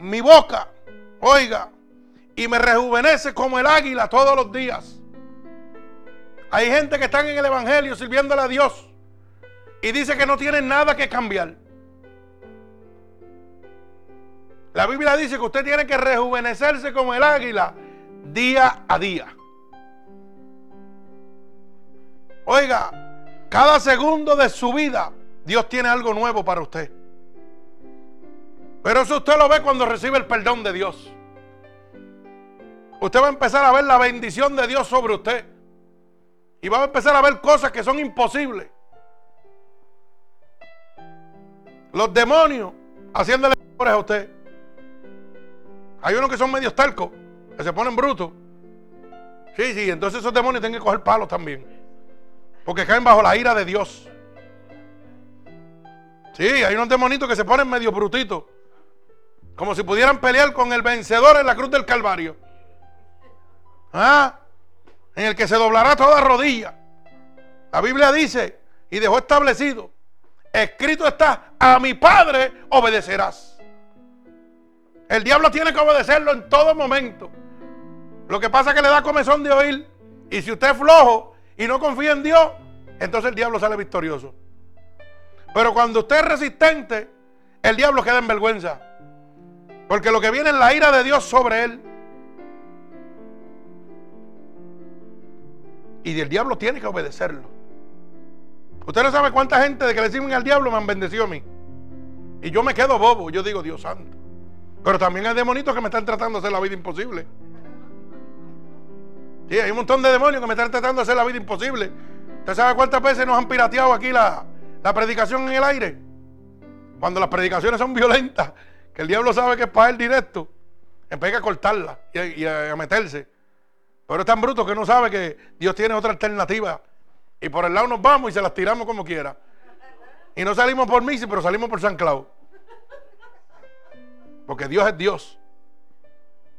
mi boca Oiga, y me rejuvenece como el águila todos los días. Hay gente que están en el Evangelio sirviéndole a Dios y dice que no tienen nada que cambiar. La Biblia dice que usted tiene que rejuvenecerse como el águila día a día. Oiga, cada segundo de su vida Dios tiene algo nuevo para usted. Pero eso usted lo ve cuando recibe el perdón de Dios. Usted va a empezar a ver la bendición de Dios sobre usted. Y va a empezar a ver cosas que son imposibles. Los demonios haciéndole a usted. Hay unos que son medios talcos, que se ponen brutos. Sí, sí, entonces esos demonios tienen que coger palos también. Porque caen bajo la ira de Dios. Sí, hay unos demonitos que se ponen medio brutitos. Como si pudieran pelear con el vencedor en la cruz del Calvario. ¿Ah? En el que se doblará toda rodilla. La Biblia dice, y dejó establecido, escrito está, a mi Padre obedecerás. El diablo tiene que obedecerlo en todo momento. Lo que pasa es que le da comezón de oír. Y si usted es flojo y no confía en Dios, entonces el diablo sale victorioso. Pero cuando usted es resistente, el diablo queda en vergüenza. Porque lo que viene es la ira de Dios sobre él. Y el diablo tiene que obedecerlo. Usted no sabe cuánta gente de que le sirven al diablo me han bendecido a mí. Y yo me quedo bobo. Yo digo, Dios santo. Pero también hay demonios que me están tratando de hacer la vida imposible. Sí, hay un montón de demonios que me están tratando de hacer la vida imposible. ¿Usted sabe cuántas veces nos han pirateado aquí la, la predicación en el aire? Cuando las predicaciones son violentas que el diablo sabe que es para él directo, empieza a cortarla y a, meterse. Pero es tan bruto que no sabe que Dios tiene otra alternativa. Y por el lado nos vamos y se las tiramos como quiera. Y no salimos por Misi, pero salimos por San Clau. Porque Dios es Dios.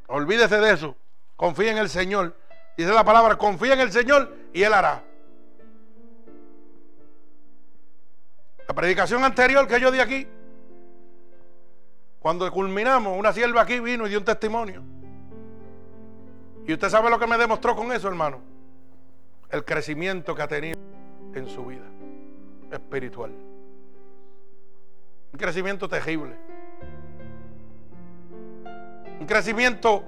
Olvídese de eso. Confía en el Señor. Dice la palabra, confía en el Señor y Él hará. La predicación anterior que yo di aquí, cuando culminamos, una sierva aquí vino y dio un testimonio. Y usted sabe lo que me demostró con eso, hermano. El crecimiento que ha tenido en su vida espiritual. Un crecimiento terrible. Un crecimiento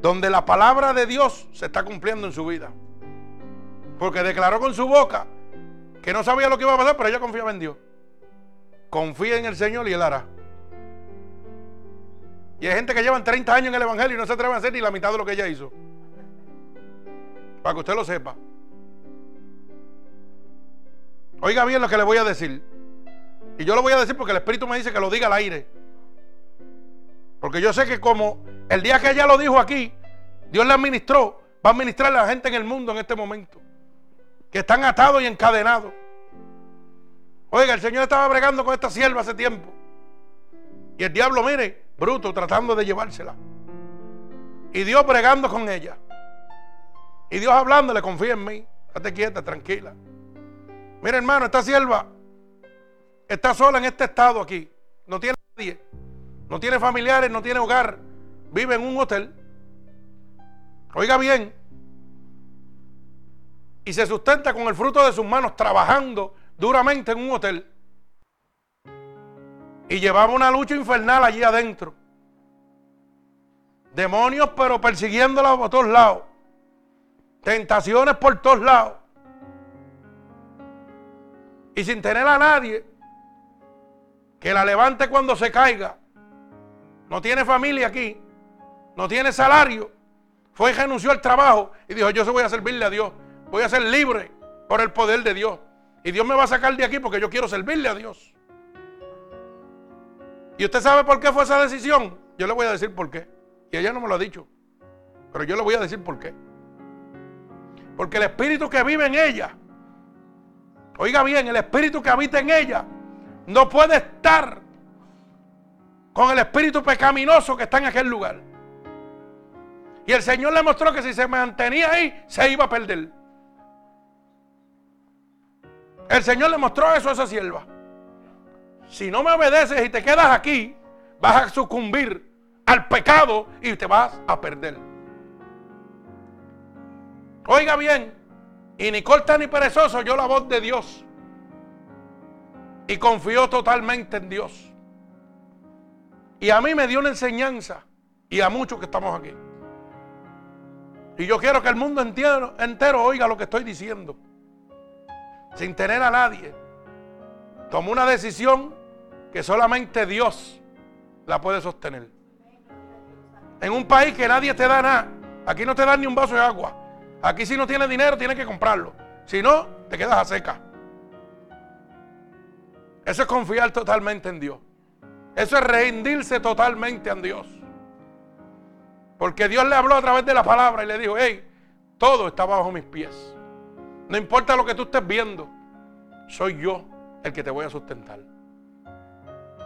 donde la palabra de Dios se está cumpliendo en su vida. Porque declaró con su boca que no sabía lo que iba a pasar, pero ella confiaba en Dios. Confía en el Señor y Él hará. Y hay gente que llevan 30 años en el Evangelio y no se atreven a hacer ni la mitad de lo que ella hizo. Para que usted lo sepa. Oiga bien lo que le voy a decir. Y yo lo voy a decir porque el Espíritu me dice que lo diga al aire. Porque yo sé que como el día que ella lo dijo aquí, Dios le administró, va a administrar a la gente en el mundo en este momento. Que están atados y encadenados. Oiga, el Señor estaba bregando con esta sierva hace tiempo. Y el diablo, mire, bruto, tratando de llevársela. Y Dios bregando con ella. Y Dios hablándole, confía en mí. Estate quieta, tranquila. Mira, hermano, esta sierva está sola en este estado aquí. No tiene nadie. No tiene familiares, no tiene hogar. Vive en un hotel. Oiga bien. Y se sustenta con el fruto de sus manos trabajando duramente en un hotel. Y llevaba una lucha infernal allí adentro. Demonios, pero persiguiéndola por todos lados. Tentaciones por todos lados. Y sin tener a nadie que la levante cuando se caiga. No tiene familia aquí. No tiene salario. Fue y renunció al trabajo y dijo, yo se voy a servirle a Dios. Voy a ser libre por el poder de Dios. Y Dios me va a sacar de aquí porque yo quiero servirle a Dios. ¿Y usted sabe por qué fue esa decisión? Yo le voy a decir por qué. Y ella no me lo ha dicho. Pero yo le voy a decir por qué. Porque el espíritu que vive en ella, oiga bien, el espíritu que habita en ella, no puede estar con el espíritu pecaminoso que está en aquel lugar. Y el Señor le mostró que si se mantenía ahí, se iba a perder. El Señor le mostró eso a esa sierva. Si no me obedeces y te quedas aquí, vas a sucumbir al pecado y te vas a perder. Oiga bien, y ni corta ni perezoso yo la voz de Dios. Y confió totalmente en Dios. Y a mí me dio una enseñanza. Y a muchos que estamos aquí. Y yo quiero que el mundo entero, entero oiga lo que estoy diciendo sin tener a nadie, tomó una decisión que solamente Dios la puede sostener. En un país que nadie te da nada, aquí no te dan ni un vaso de agua. Aquí si no tienes dinero tienes que comprarlo. Si no, te quedas a seca. Eso es confiar totalmente en Dios. Eso es rendirse totalmente en Dios. Porque Dios le habló a través de la palabra y le dijo, hey, todo está bajo mis pies. No importa lo que tú estés viendo, soy yo el que te voy a sustentar.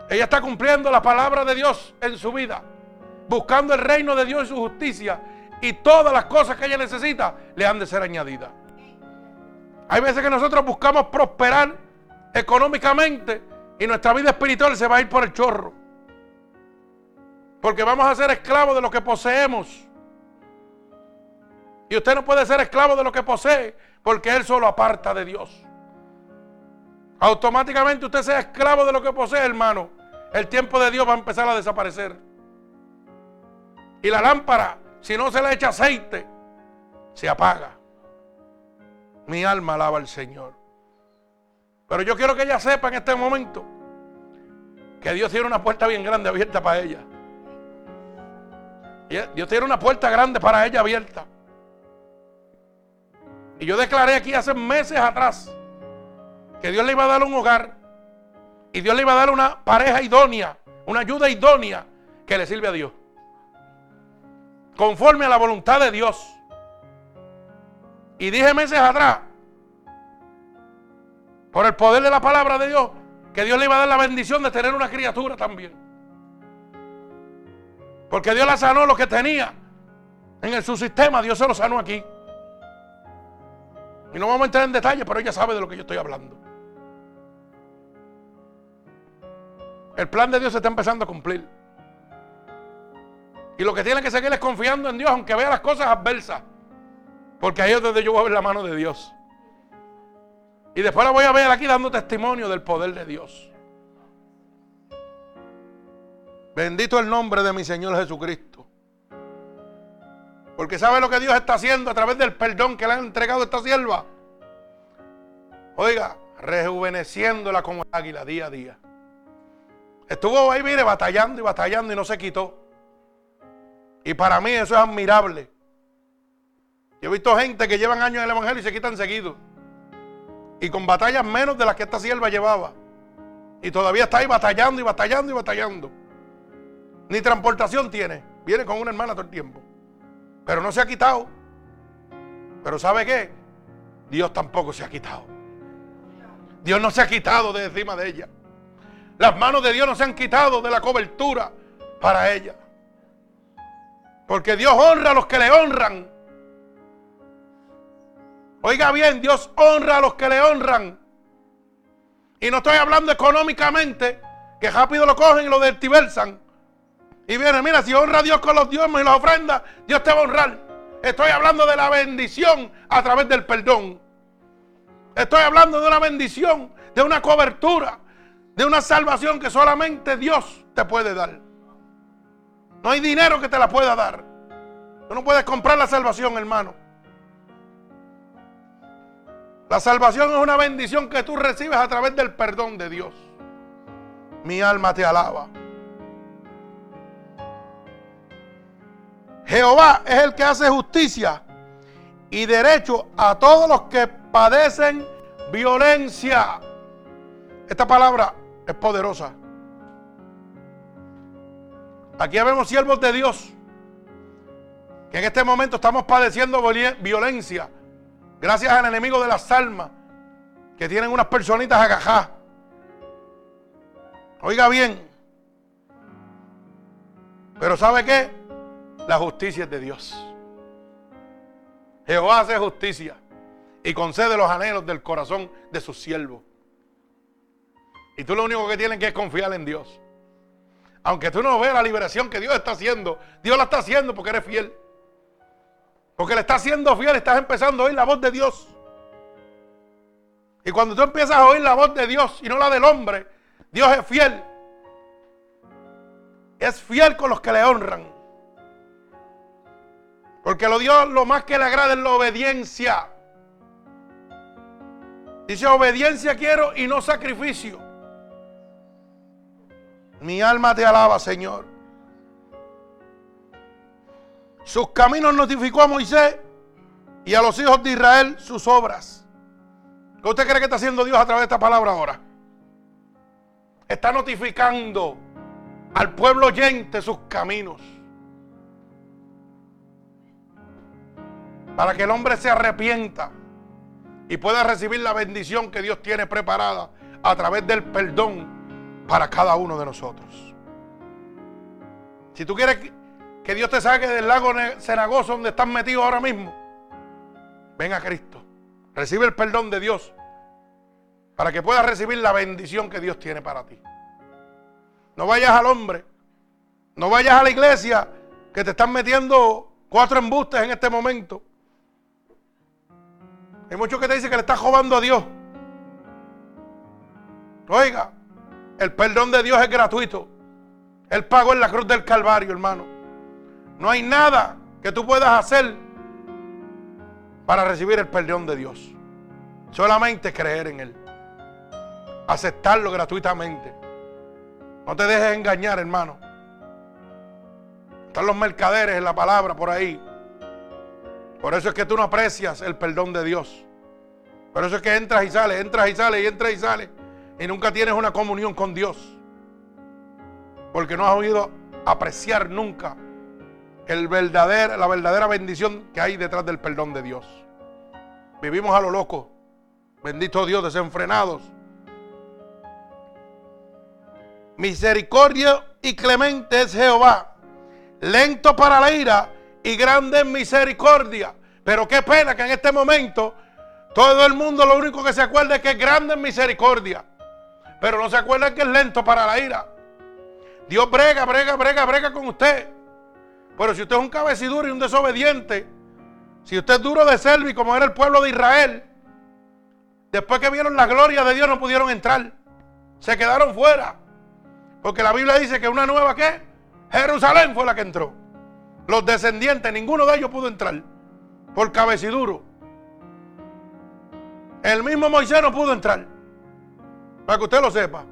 Ella está cumpliendo la palabra de Dios en su vida, buscando el reino de Dios y su justicia, y todas las cosas que ella necesita le han de ser añadidas. Hay veces que nosotros buscamos prosperar económicamente y nuestra vida espiritual se va a ir por el chorro. Porque vamos a ser esclavos de lo que poseemos. Y usted no puede ser esclavo de lo que posee porque Él solo aparta de Dios. Automáticamente usted sea esclavo de lo que posee, hermano. El tiempo de Dios va a empezar a desaparecer. Y la lámpara, si no se le echa aceite, se apaga. Mi alma alaba al Señor. Pero yo quiero que ella sepa en este momento que Dios tiene una puerta bien grande abierta para ella. Dios tiene una puerta grande para ella abierta. Y yo declaré aquí hace meses atrás que Dios le iba a dar un hogar y Dios le iba a dar una pareja idónea, una ayuda idónea que le sirve a Dios. Conforme a la voluntad de Dios. Y dije meses atrás, por el poder de la palabra de Dios, que Dios le iba a dar la bendición de tener una criatura también. Porque Dios la sanó lo que tenía en su sistema, Dios se lo sanó aquí. Y no vamos a entrar en detalle, pero ella sabe de lo que yo estoy hablando. El plan de Dios se está empezando a cumplir. Y lo que tiene que seguir es confiando en Dios, aunque vea las cosas adversas. Porque ahí es donde yo voy a ver la mano de Dios. Y después la voy a ver aquí dando testimonio del poder de Dios. Bendito el nombre de mi Señor Jesucristo. Porque sabe lo que Dios está haciendo a través del perdón que le han entregado a esta sierva. Oiga, rejuveneciéndola como águila día a día. Estuvo ahí, mire, batallando y batallando y no se quitó. Y para mí eso es admirable. Yo he visto gente que llevan años en el Evangelio y se quitan seguido. Y con batallas menos de las que esta sierva llevaba. Y todavía está ahí batallando y batallando y batallando. Ni transportación tiene. Viene con una hermana todo el tiempo. Pero no se ha quitado. Pero ¿sabe qué? Dios tampoco se ha quitado. Dios no se ha quitado de encima de ella. Las manos de Dios no se han quitado de la cobertura para ella. Porque Dios honra a los que le honran. Oiga bien, Dios honra a los que le honran. Y no estoy hablando económicamente, que rápido lo cogen y lo dertiversan. Y viene, mira, si honra a Dios con los diezmos y las ofrendas, Dios te va a honrar. Estoy hablando de la bendición a través del perdón. Estoy hablando de una bendición, de una cobertura, de una salvación que solamente Dios te puede dar. No hay dinero que te la pueda dar. Tú no puedes comprar la salvación, hermano. La salvación es una bendición que tú recibes a través del perdón de Dios. Mi alma te alaba. Jehová es el que hace justicia y derecho a todos los que padecen violencia. Esta palabra es poderosa. Aquí vemos siervos de Dios que en este momento estamos padeciendo violencia gracias al enemigo de las almas que tienen unas personitas agajadas. Oiga bien. Pero ¿sabe qué? La justicia es de Dios. Jehová hace justicia y concede los anhelos del corazón de sus siervos. Y tú lo único que tienes que es confiar en Dios. Aunque tú no veas la liberación que Dios está haciendo, Dios la está haciendo porque eres fiel. Porque le estás haciendo fiel, estás empezando a oír la voz de Dios. Y cuando tú empiezas a oír la voz de Dios y no la del hombre, Dios es fiel. Es fiel con los que le honran. Porque lo Dios lo más que le agrada es la obediencia. Dice, obediencia quiero y no sacrificio. Mi alma te alaba, Señor. Sus caminos notificó a Moisés y a los hijos de Israel sus obras. ¿Qué usted cree que está haciendo Dios a través de esta palabra ahora? Está notificando al pueblo oyente sus caminos. Para que el hombre se arrepienta y pueda recibir la bendición que Dios tiene preparada a través del perdón para cada uno de nosotros. Si tú quieres que Dios te saque del lago cenagoso donde estás metido ahora mismo, ven a Cristo. Recibe el perdón de Dios para que puedas recibir la bendición que Dios tiene para ti. No vayas al hombre, no vayas a la iglesia que te están metiendo cuatro embustes en este momento hay muchos que te dicen que le estás robando a Dios. Oiga, el perdón de Dios es gratuito. Él pagó en la cruz del Calvario, hermano. No hay nada que tú puedas hacer para recibir el perdón de Dios. Solamente creer en Él. Aceptarlo gratuitamente. No te dejes engañar, hermano. Están los mercaderes en la palabra por ahí por eso es que tú no aprecias el perdón de Dios. Por eso es que entras y sales, entras y sales y entras y sales. Y nunca tienes una comunión con Dios. Porque no has oído apreciar nunca el verdadero, la verdadera bendición que hay detrás del perdón de Dios. Vivimos a lo loco. Bendito Dios, desenfrenados. Misericordia y clemente es Jehová. Lento para la ira y grande en misericordia. Pero qué pena que en este momento todo el mundo lo único que se acuerda es que es grande en misericordia. Pero no se acuerda que es lento para la ira. Dios brega, brega, brega, brega con usted. Pero si usted es un cabeciduro y un desobediente, si usted es duro de servi como era el pueblo de Israel, después que vieron la gloria de Dios no pudieron entrar. Se quedaron fuera. Porque la Biblia dice que una nueva qué? Jerusalén fue la que entró. Los descendientes, ninguno de ellos pudo entrar. Por cabeciduro. El mismo Moisés no pudo entrar. Para que usted lo sepa.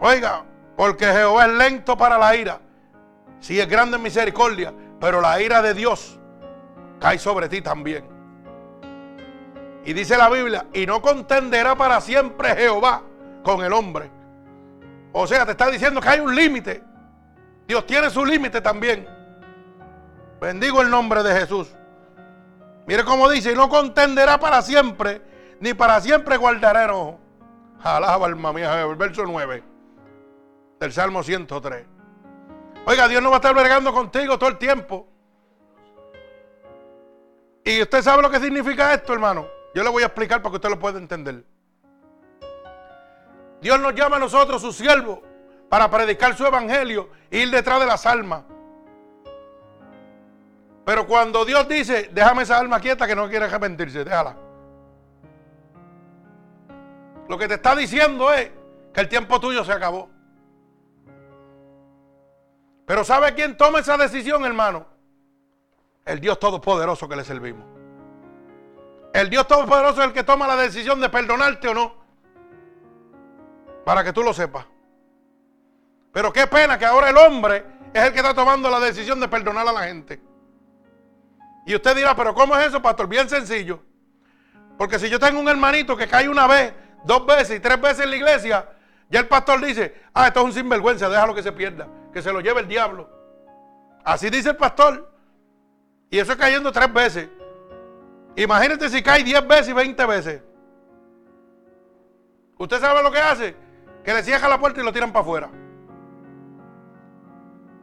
Oiga, porque Jehová es lento para la ira. Sí es grande en misericordia, pero la ira de Dios cae sobre ti también. Y dice la Biblia, y no contenderá para siempre Jehová con el hombre. O sea, te está diciendo que hay un límite. Dios tiene su límite también. Bendigo el nombre de Jesús. Mire cómo dice, y no contenderá para siempre, ni para siempre guardará enojo. Alaba alma mía, el verso 9 del Salmo 103. Oiga, Dios no va a estar bregando contigo todo el tiempo. Y usted sabe lo que significa esto, hermano. Yo le voy a explicar para que usted lo pueda entender. Dios nos llama a nosotros, sus siervos, para predicar su evangelio e ir detrás de las almas. Pero cuando Dios dice, déjame esa alma quieta que no quiere arrepentirse, déjala. Lo que te está diciendo es que el tiempo tuyo se acabó. Pero ¿sabe quién toma esa decisión, hermano? El Dios Todopoderoso que le servimos. El Dios Todopoderoso es el que toma la decisión de perdonarte o no. Para que tú lo sepas. Pero qué pena que ahora el hombre es el que está tomando la decisión de perdonar a la gente. Y usted dirá, pero ¿cómo es eso, pastor? Bien sencillo. Porque si yo tengo un hermanito que cae una vez, dos veces y tres veces en la iglesia, ya el pastor dice, ah, esto es un sinvergüenza, déjalo que se pierda, que se lo lleve el diablo. Así dice el pastor. Y eso es cayendo tres veces. Imagínate si cae diez veces y veinte veces. ¿Usted sabe lo que hace? Que le cierra la puerta y lo tiran para afuera.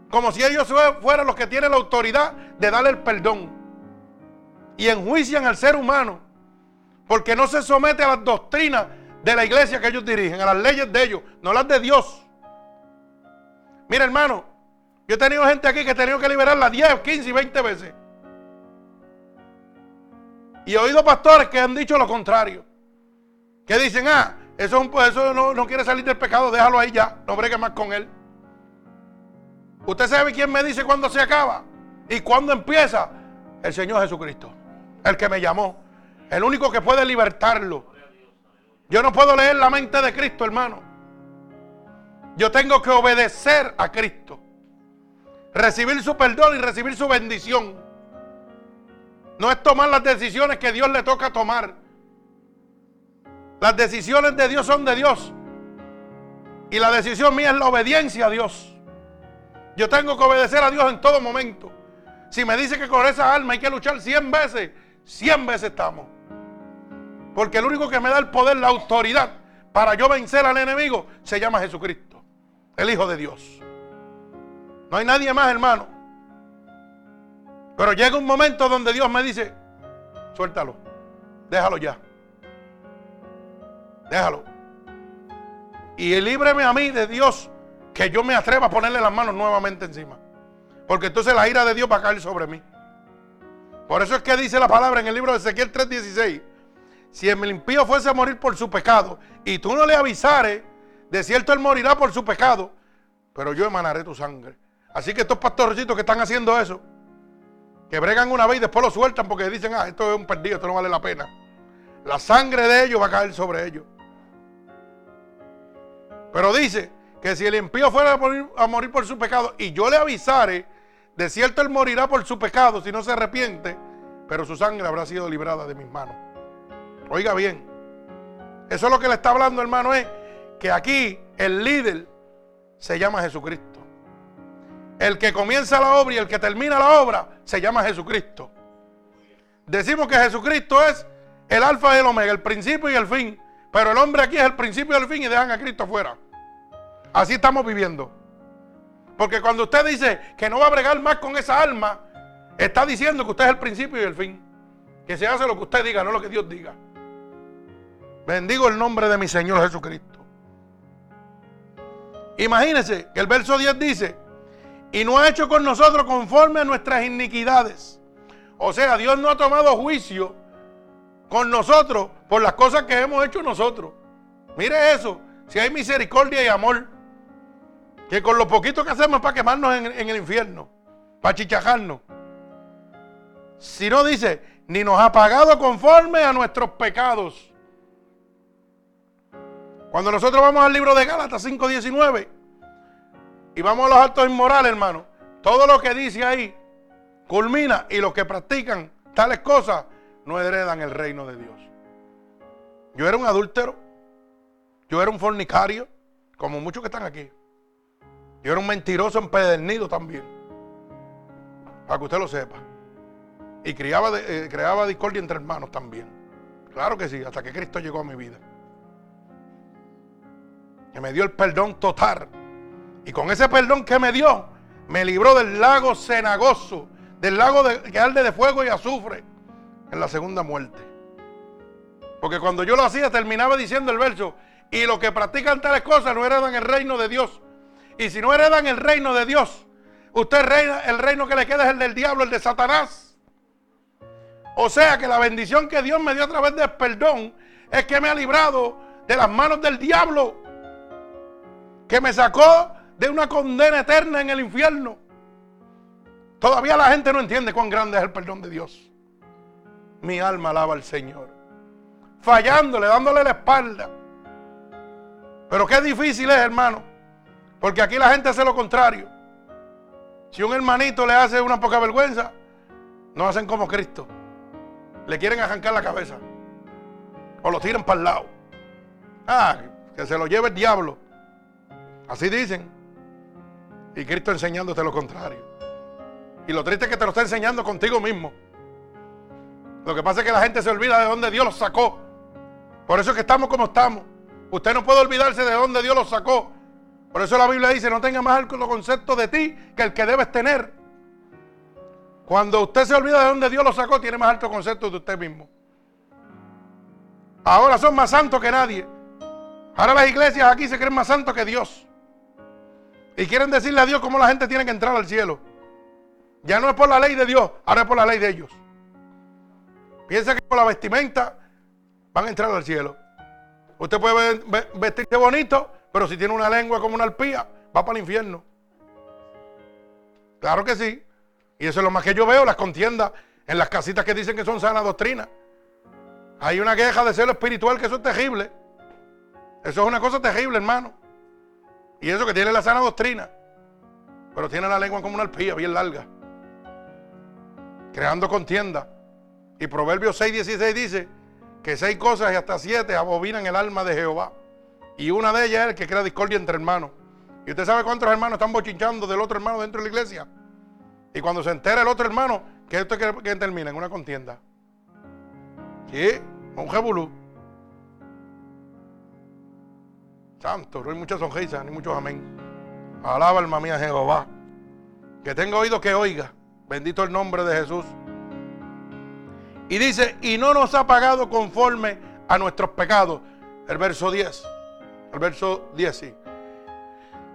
Como si ellos fueran los que tienen la autoridad de darle el perdón. Y enjuician al ser humano. Porque no se somete a las doctrinas de la iglesia que ellos dirigen, a las leyes de ellos, no las de Dios. Mira, hermano, yo he tenido gente aquí que he tenido que liberarla 10, 15 y 20 veces. Y he oído pastores que han dicho lo contrario. Que dicen, ah, eso, eso no, no, quiere salir del pecado, déjalo ahí ya, no bregue más con él. Usted sabe quién me dice cuándo se acaba y cuándo empieza. El Señor Jesucristo, el que me llamó, el único que puede libertarlo. Yo no puedo leer la mente de Cristo, hermano. Yo tengo que obedecer a Cristo. Recibir su perdón y recibir su bendición. No es tomar las decisiones que Dios le toca tomar. Las decisiones de Dios son de Dios. Y la decisión mía es la obediencia a Dios. Yo tengo que obedecer a Dios en todo momento. Si me dice que con esa alma hay que luchar 100 veces, 100 veces estamos. Porque el único que me da el poder, la autoridad para yo vencer al enemigo, se llama Jesucristo, el Hijo de Dios. No hay nadie más, hermano. Pero llega un momento donde Dios me dice, suéltalo, déjalo ya. Déjalo. Y líbreme a mí de Dios que yo me atreva a ponerle las manos nuevamente encima. Porque entonces la ira de Dios va a caer sobre mí. Por eso es que dice la palabra en el libro de Ezequiel 3:16 si el impío fuese a morir por su pecado y tú no le avisares, de cierto él morirá por su pecado, pero yo emanaré tu sangre. Así que estos pastorcitos que están haciendo eso, que bregan una vez y después lo sueltan porque dicen, ah, esto es un perdido, esto no vale la pena. La sangre de ellos va a caer sobre ellos. Pero dice que si el impío fuera a morir, a morir por su pecado y yo le avisare, de cierto él morirá por su pecado si no se arrepiente, pero su sangre habrá sido librada de mis manos. Oiga bien, eso es lo que le está hablando, hermano, es que aquí el líder se llama Jesucristo. El que comienza la obra y el que termina la obra se llama Jesucristo. Decimos que Jesucristo es el alfa y el omega, el principio y el fin. Pero el hombre aquí es el principio y el fin y dejan a Cristo afuera. Así estamos viviendo. Porque cuando usted dice que no va a bregar más con esa alma, está diciendo que usted es el principio y el fin. Que se hace lo que usted diga, no lo que Dios diga. Bendigo el nombre de mi Señor Jesucristo. Imagínense que el verso 10 dice, y no ha hecho con nosotros conforme a nuestras iniquidades. O sea, Dios no ha tomado juicio con nosotros por las cosas que hemos hecho nosotros. Mire eso, si hay misericordia y amor, que con lo poquito que hacemos para quemarnos en, en el infierno, para chichajarnos. Si no dice, ni nos ha pagado conforme a nuestros pecados. Cuando nosotros vamos al libro de Gálatas 5.19 y vamos a los actos inmorales, hermano, todo lo que dice ahí culmina y los que practican tales cosas no heredan el reino de Dios. Yo era un adúltero, yo era un fornicario, como muchos que están aquí. Yo era un mentiroso empedernido también, para que usted lo sepa. Y criaba, eh, creaba discordia entre hermanos también. Claro que sí, hasta que Cristo llegó a mi vida. Que me dio el perdón total. Y con ese perdón que me dio, me libró del lago cenagoso, del lago de, que arde de fuego y azufre, en la segunda muerte. Porque cuando yo lo hacía, terminaba diciendo el verso, y los que practican tales cosas no heredan el reino de Dios. Y si no heredan el reino de Dios, usted reina, el reino que le queda es el del diablo, el de Satanás. O sea que la bendición que Dios me dio a través del perdón es que me ha librado de las manos del diablo. Que me sacó de una condena eterna en el infierno. Todavía la gente no entiende cuán grande es el perdón de Dios. Mi alma alaba al Señor. Fallándole, dándole la espalda. Pero qué difícil es, hermano. Porque aquí la gente hace lo contrario. Si un hermanito le hace una poca vergüenza, no hacen como Cristo le quieren arrancar la cabeza. O lo tiran para el lado. Ah, que se lo lleve el diablo. Así dicen. Y Cristo enseñándote lo contrario. Y lo triste es que te lo está enseñando contigo mismo. Lo que pasa es que la gente se olvida de dónde Dios los sacó. Por eso es que estamos como estamos. Usted no puede olvidarse de dónde Dios los sacó. Por eso la Biblia dice, no tenga más alto concepto de ti que el que debes tener. Cuando usted se olvida de dónde Dios lo sacó, tiene más alto concepto de usted mismo. Ahora son más santos que nadie. Ahora las iglesias aquí se creen más santos que Dios. Y quieren decirle a Dios cómo la gente tiene que entrar al cielo. Ya no es por la ley de Dios, ahora es por la ley de ellos. Piensa que por la vestimenta van a entrar al cielo. Usted puede vestirse bonito, pero si tiene una lengua como una alpía, va para el infierno. Claro que sí. Y eso es lo más que yo veo, las contiendas en las casitas que dicen que son sana doctrina. Hay una queja de celo espiritual que eso es terrible. Eso es una cosa terrible, hermano. Y eso que tiene la sana doctrina. Pero tiene la lengua como una alpía, bien larga. Creando contienda. Y Proverbios 6, 16 dice que seis cosas y hasta siete abominan el alma de Jehová. Y una de ellas es el que crea discordia entre hermanos. ¿Y usted sabe cuántos hermanos están bochinchando del otro hermano dentro de la iglesia? Y cuando se entera el otro hermano, que esto que, que termina en una contienda. ¿Sí? Un jebulú. Santo, no hay muchas sonrisas ni muchos amén. Alaba alma mía Jehová. Que tenga oído que oiga. Bendito el nombre de Jesús. Y dice, y no nos ha pagado conforme a nuestros pecados. El verso 10. El verso 10, sí.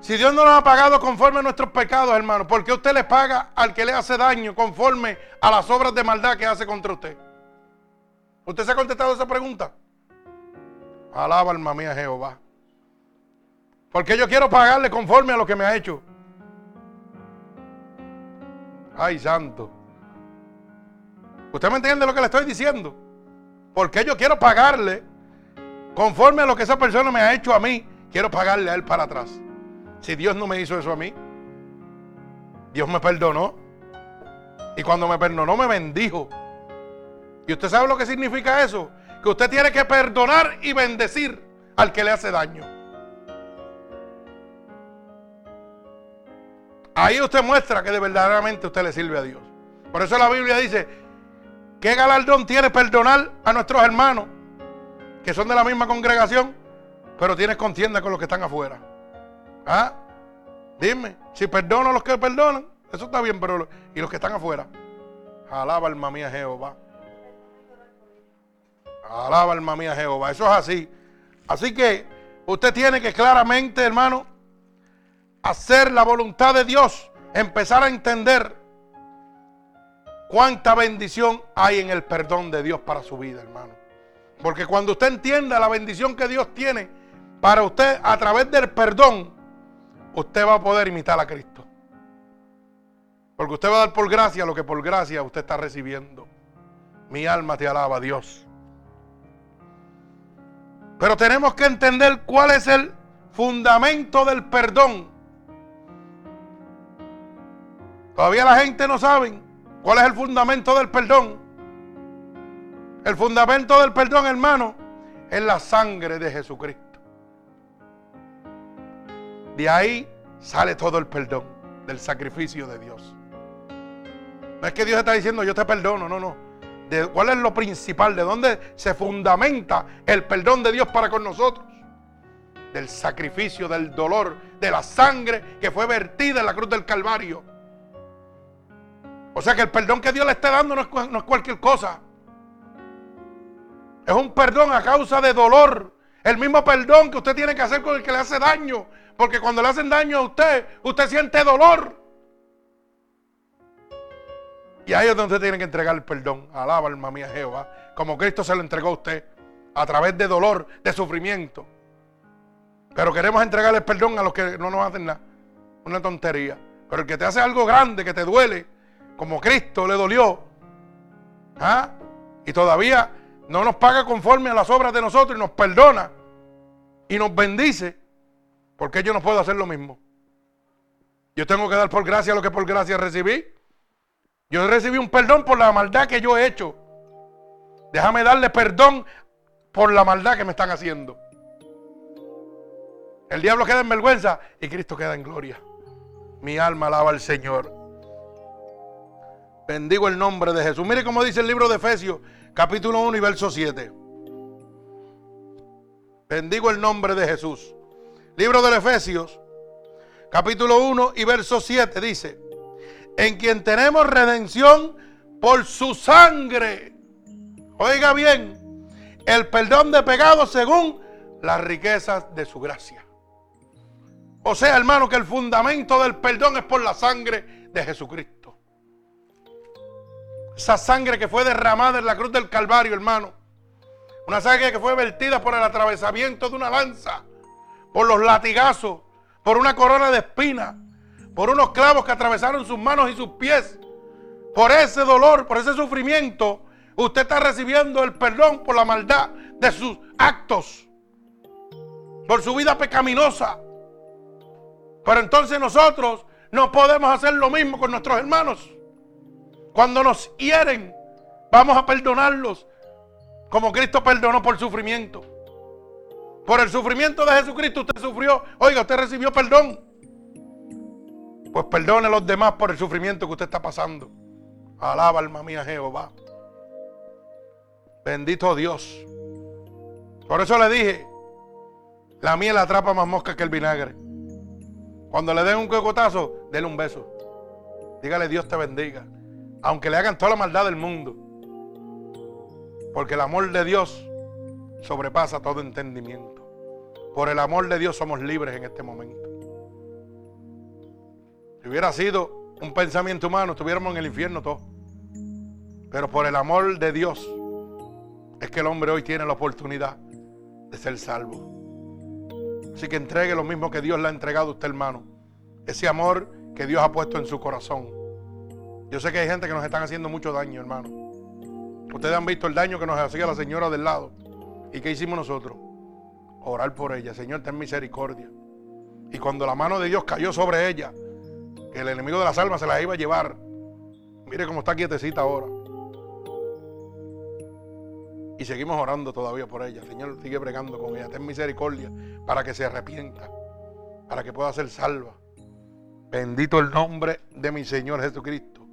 Si Dios no nos ha pagado conforme a nuestros pecados, hermano, ¿por qué usted le paga al que le hace daño conforme a las obras de maldad que hace contra usted? ¿Usted se ha contestado esa pregunta? Alaba alma mía Jehová. Porque yo quiero pagarle conforme a lo que me ha hecho. Ay, santo. ¿Usted me entiende lo que le estoy diciendo? Porque yo quiero pagarle conforme a lo que esa persona me ha hecho a mí. Quiero pagarle a él para atrás. Si Dios no me hizo eso a mí, Dios me perdonó. Y cuando me perdonó, me bendijo. ¿Y usted sabe lo que significa eso? Que usted tiene que perdonar y bendecir al que le hace daño. Ahí usted muestra que de verdaderamente usted le sirve a Dios. Por eso la Biblia dice, ¿qué galardón tiene perdonar a nuestros hermanos que son de la misma congregación, pero tienes contienda con los que están afuera? ¿Ah? Dime, si perdono a los que perdonan, eso está bien, pero y los que están afuera. Alaba alma mía Jehová. Alaba alma mía Jehová. Eso es así. Así que usted tiene que claramente, hermano, hacer la voluntad de Dios, empezar a entender cuánta bendición hay en el perdón de Dios para su vida, hermano. Porque cuando usted entienda la bendición que Dios tiene para usted a través del perdón, usted va a poder imitar a Cristo. Porque usted va a dar por gracia lo que por gracia usted está recibiendo. Mi alma te alaba, Dios. Pero tenemos que entender cuál es el fundamento del perdón. Todavía la gente no sabe cuál es el fundamento del perdón. El fundamento del perdón, hermano, es la sangre de Jesucristo. De ahí sale todo el perdón del sacrificio de Dios. No es que Dios está diciendo yo te perdono, no, no. De, ¿Cuál es lo principal? ¿De dónde se fundamenta el perdón de Dios para con nosotros? Del sacrificio, del dolor, de la sangre que fue vertida en la cruz del Calvario. O sea que el perdón que Dios le está dando no es, no es cualquier cosa. Es un perdón a causa de dolor. El mismo perdón que usted tiene que hacer con el que le hace daño. Porque cuando le hacen daño a usted, usted siente dolor. Y ahí es donde usted tiene que entregar el perdón. Alaba alma mía Jehová. Como Cristo se lo entregó a usted. A través de dolor, de sufrimiento. Pero queremos entregarle el perdón a los que no nos hacen nada. Una tontería. Pero el que te hace algo grande, que te duele, como Cristo le dolió. ¿ah? Y todavía no nos paga conforme a las obras de nosotros y nos perdona. Y nos bendice. Porque yo no puedo hacer lo mismo. Yo tengo que dar por gracia lo que por gracia recibí. Yo recibí un perdón por la maldad que yo he hecho. Déjame darle perdón por la maldad que me están haciendo. El diablo queda en vergüenza y Cristo queda en gloria. Mi alma alaba al Señor. Bendigo el nombre de Jesús. Mire cómo dice el libro de Efesios, capítulo 1 y verso 7. Bendigo el nombre de Jesús. Libro de Efesios, capítulo 1 y verso 7 dice, en quien tenemos redención por su sangre. Oiga bien, el perdón de pecados según las riquezas de su gracia. O sea, hermano, que el fundamento del perdón es por la sangre de Jesucristo. Esa sangre que fue derramada en la cruz del Calvario, hermano. Una sangre que fue vertida por el atravesamiento de una lanza, por los latigazos, por una corona de espinas por unos clavos que atravesaron sus manos y sus pies. Por ese dolor, por ese sufrimiento, usted está recibiendo el perdón por la maldad de sus actos, por su vida pecaminosa. Pero entonces nosotros no podemos hacer lo mismo con nuestros hermanos. Cuando nos hieren, vamos a perdonarlos como Cristo perdonó por sufrimiento. Por el sufrimiento de Jesucristo usted sufrió. Oiga, usted recibió perdón. Pues perdone a los demás por el sufrimiento que usted está pasando. Alaba alma mía Jehová. Bendito Dios. Por eso le dije, la miel atrapa más mosca que el vinagre. Cuando le den un cocotazo, déle un beso. Dígale Dios te bendiga. Aunque le hagan toda la maldad del mundo. Porque el amor de Dios sobrepasa todo entendimiento. Por el amor de Dios somos libres en este momento. Si hubiera sido un pensamiento humano, estuviéramos en el infierno todos. Pero por el amor de Dios es que el hombre hoy tiene la oportunidad de ser salvo. Así que entregue lo mismo que Dios le ha entregado a usted, hermano. Ese amor que Dios ha puesto en su corazón. Yo sé que hay gente que nos están haciendo mucho daño, hermano. Ustedes han visto el daño que nos hacía la señora del lado. ¿Y qué hicimos nosotros? Orar por ella. Señor, ten misericordia. Y cuando la mano de Dios cayó sobre ella, el enemigo de las almas se las iba a llevar. Mire cómo está quietecita ahora. Y seguimos orando todavía por ella. Señor sigue bregando con ella. Ten misericordia para que se arrepienta. Para que pueda ser salva. Bendito el nombre de mi Señor Jesucristo.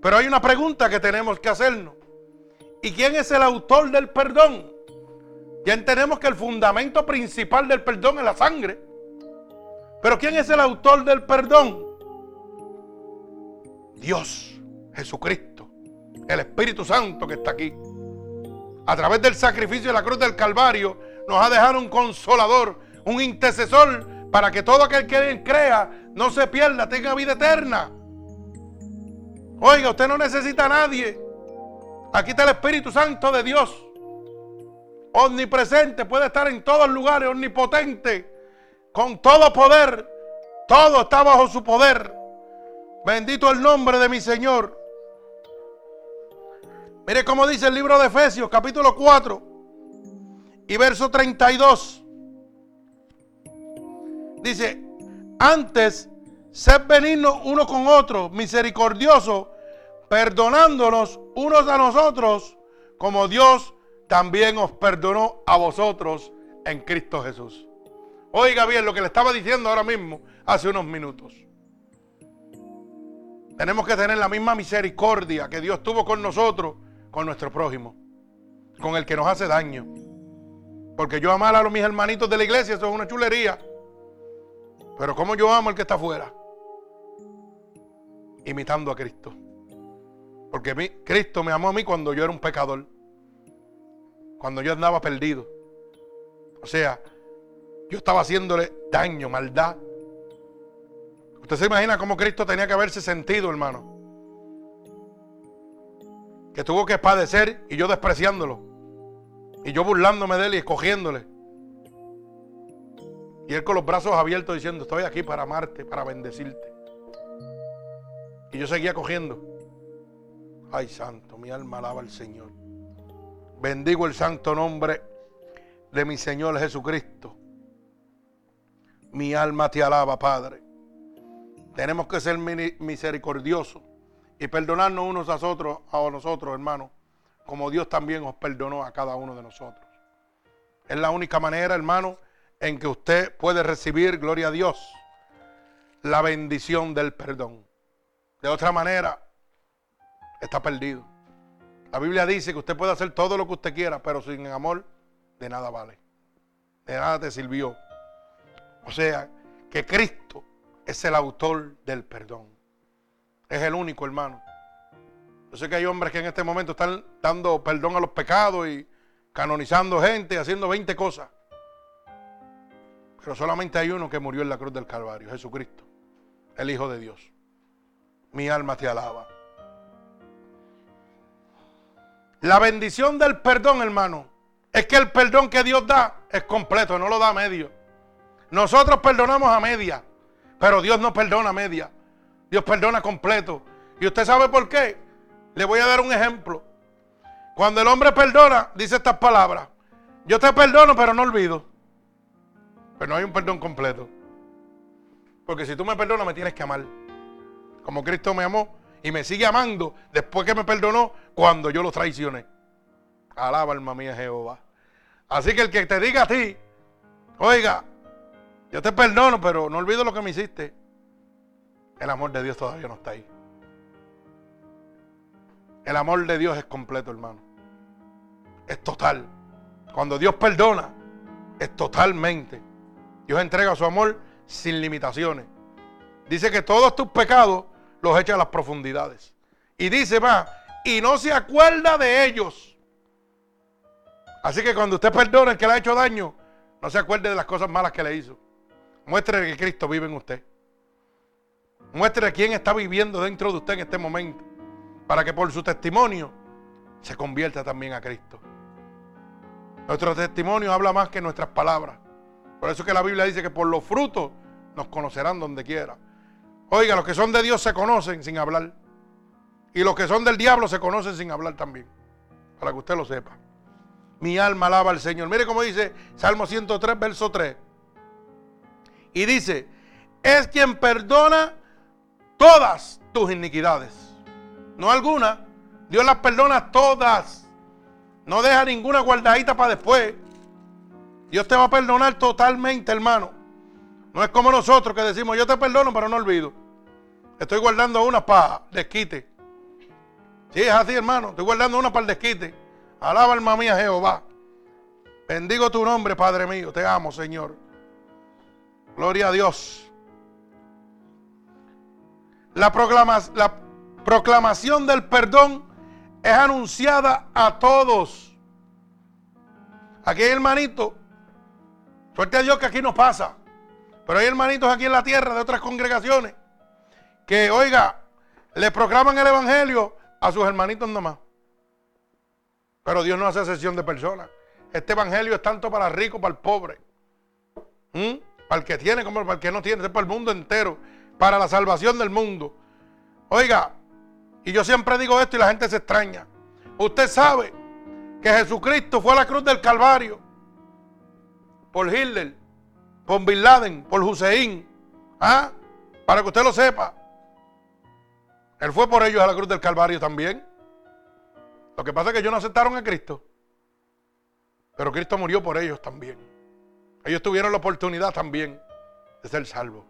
Pero hay una pregunta que tenemos que hacernos. ¿Y quién es el autor del perdón? Ya entendemos que el fundamento principal del perdón es la sangre. Pero ¿quién es el autor del perdón? Dios, Jesucristo, el Espíritu Santo que está aquí. A través del sacrificio de la cruz del Calvario nos ha dejado un consolador, un intercesor para que todo aquel que crea no se pierda, tenga vida eterna. Oiga, usted no necesita a nadie. Aquí está el Espíritu Santo de Dios. Omnipresente, puede estar en todos lugares, omnipotente, con todo poder. Todo está bajo su poder. Bendito el nombre de mi Señor. Mire cómo dice el libro de Efesios, capítulo 4 y verso 32. Dice, antes, sed benignos uno con otro, misericordioso, perdonándonos unos a nosotros, como Dios también os perdonó a vosotros en Cristo Jesús. Oiga bien lo que le estaba diciendo ahora mismo, hace unos minutos. Tenemos que tener la misma misericordia que Dios tuvo con nosotros, con nuestro prójimo, con el que nos hace daño. Porque yo amar a los mis hermanitos de la iglesia, eso es una chulería. Pero como yo amo al que está afuera? Imitando a Cristo. Porque mi, Cristo me amó a mí cuando yo era un pecador. Cuando yo andaba perdido. O sea, yo estaba haciéndole daño, maldad. Usted se imagina cómo Cristo tenía que haberse sentido, hermano. Que tuvo que padecer y yo despreciándolo. Y yo burlándome de él y escogiéndole. Y él con los brazos abiertos diciendo, estoy aquí para amarte, para bendecirte. Y yo seguía cogiendo. Ay, santo, mi alma alaba al Señor. Bendigo el santo nombre de mi Señor Jesucristo. Mi alma te alaba, Padre. Tenemos que ser misericordiosos y perdonarnos unos a otros, a nosotros, hermanos, como Dios también os perdonó a cada uno de nosotros. Es la única manera, hermano, en que usted puede recibir, gloria a Dios, la bendición del perdón. De otra manera, está perdido. La Biblia dice que usted puede hacer todo lo que usted quiera, pero sin amor, de nada vale. De nada te sirvió. O sea, que Cristo es el autor del perdón. Es el único, hermano. Yo sé que hay hombres que en este momento están dando perdón a los pecados y canonizando gente, haciendo 20 cosas. Pero solamente hay uno que murió en la cruz del Calvario, Jesucristo, el Hijo de Dios. Mi alma te alaba. La bendición del perdón, hermano, es que el perdón que Dios da es completo, no lo da a medio. Nosotros perdonamos a media, pero Dios no perdona a media. Dios perdona completo. ¿Y usted sabe por qué? Le voy a dar un ejemplo. Cuando el hombre perdona, dice estas palabras. Yo te perdono, pero no olvido. Pero no hay un perdón completo. Porque si tú me perdonas, me tienes que amar. Como Cristo me amó y me sigue amando después que me perdonó cuando yo lo traicioné. Alaba alma mía Jehová. Así que el que te diga a ti, oiga, yo te perdono, pero no olvido lo que me hiciste. El amor de Dios todavía no está ahí. El amor de Dios es completo, hermano. Es total. Cuando Dios perdona, es totalmente. Dios entrega su amor sin limitaciones. Dice que todos tus pecados los echa a las profundidades. Y dice más, y no se acuerda de ellos. Así que cuando usted perdona el que le ha hecho daño, no se acuerde de las cosas malas que le hizo. Muestre que Cristo vive en usted. Muestre quién está viviendo dentro de usted en este momento. Para que por su testimonio se convierta también a Cristo. Nuestro testimonio habla más que nuestras palabras. Por eso que la Biblia dice que por los frutos nos conocerán donde quiera. Oiga, los que son de Dios se conocen sin hablar. Y los que son del diablo se conocen sin hablar también. Para que usted lo sepa. Mi alma alaba al Señor. Mire cómo dice Salmo 103, verso 3. Y dice, es quien perdona todas tus iniquidades. No alguna. Dios las perdona todas. No deja ninguna guardadita para después. Dios te va a perdonar totalmente, hermano. No es como nosotros que decimos, yo te perdono, pero no olvido. Estoy guardando una para desquite. Sí, es así, hermano. Estoy guardando una para el desquite. Alaba alma mía Jehová. Bendigo tu nombre, Padre mío. Te amo, Señor. Gloria a Dios. La, la proclamación del perdón es anunciada a todos. Aquí, hermanito, Suerte a Dios que aquí no pasa. Pero hay hermanitos aquí en la tierra de otras congregaciones que, oiga, le proclaman el evangelio a sus hermanitos nomás. Pero Dios no hace excepción de personas. Este evangelio es tanto para el rico, para el pobre. Para el que tiene como para el que no tiene, es para el mundo entero. Para la salvación del mundo. Oiga, y yo siempre digo esto y la gente se extraña. Usted sabe que Jesucristo fue a la cruz del Calvario por Hitler, por Bin Laden, por Hussein. ¿Ah? Para que usted lo sepa. Él fue por ellos a la cruz del Calvario también. Lo que pasa es que ellos no aceptaron a Cristo. Pero Cristo murió por ellos también. Ellos tuvieron la oportunidad también de ser salvos.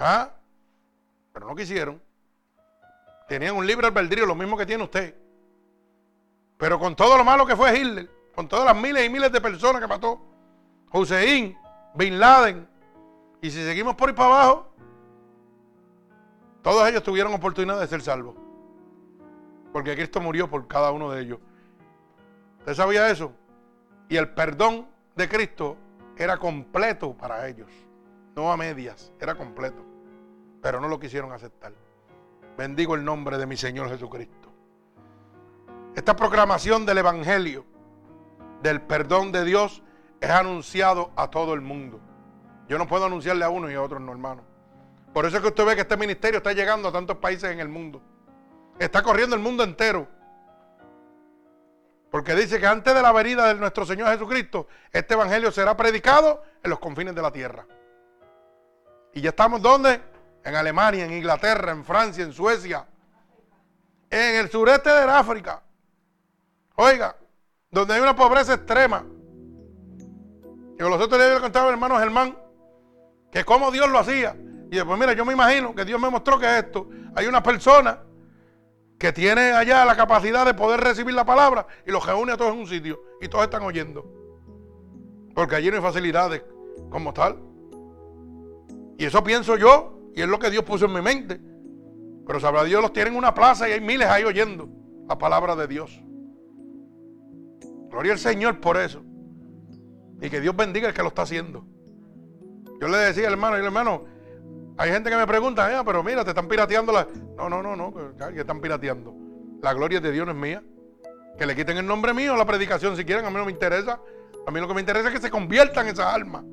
¿Ah? Pero no quisieron. Tenían un libre albedrío, lo mismo que tiene usted. Pero con todo lo malo que fue Hitler, con todas las miles y miles de personas que mató, Hussein, Bin Laden, y si seguimos por ahí para abajo, todos ellos tuvieron oportunidad de ser salvos. Porque Cristo murió por cada uno de ellos. ¿Usted sabía eso? Y el perdón de Cristo era completo para ellos. No a medias, era completo. Pero no lo quisieron aceptar. Bendigo el nombre de mi Señor Jesucristo. Esta proclamación del Evangelio, del perdón de Dios, es anunciado a todo el mundo. Yo no puedo anunciarle a uno y a otro no, hermano. Por eso es que usted ve que este ministerio está llegando a tantos países en el mundo. Está corriendo el mundo entero. Porque dice que antes de la venida de nuestro Señor Jesucristo, este evangelio será predicado en los confines de la tierra. Y ya estamos ¿dónde? En Alemania, en Inglaterra, en Francia, en Suecia, en el sureste de África. Oiga, donde hay una pobreza extrema. Y los otros días le contaba al hermano Germán que cómo Dios lo hacía. Y después, mira, yo me imagino que Dios me mostró que esto. Hay una persona que tiene allá la capacidad de poder recibir la palabra y los reúne a todos en un sitio y todos están oyendo. Porque allí no hay facilidades como tal. Y eso pienso yo y es lo que Dios puso en mi mente. Pero sabrá Dios, los tienen en una plaza y hay miles ahí oyendo la palabra de Dios. Gloria al Señor por eso. Y que Dios bendiga el que lo está haciendo. Yo le decía al hermano, y el hermano, hay gente que me pregunta, ah, pero mira, te están pirateando la. No, no, no, no, que están pirateando. La gloria de Dios no es mía. Que le quiten el nombre mío a la predicación si quieren, a mí no me interesa. A mí lo que me interesa es que se conviertan esas almas.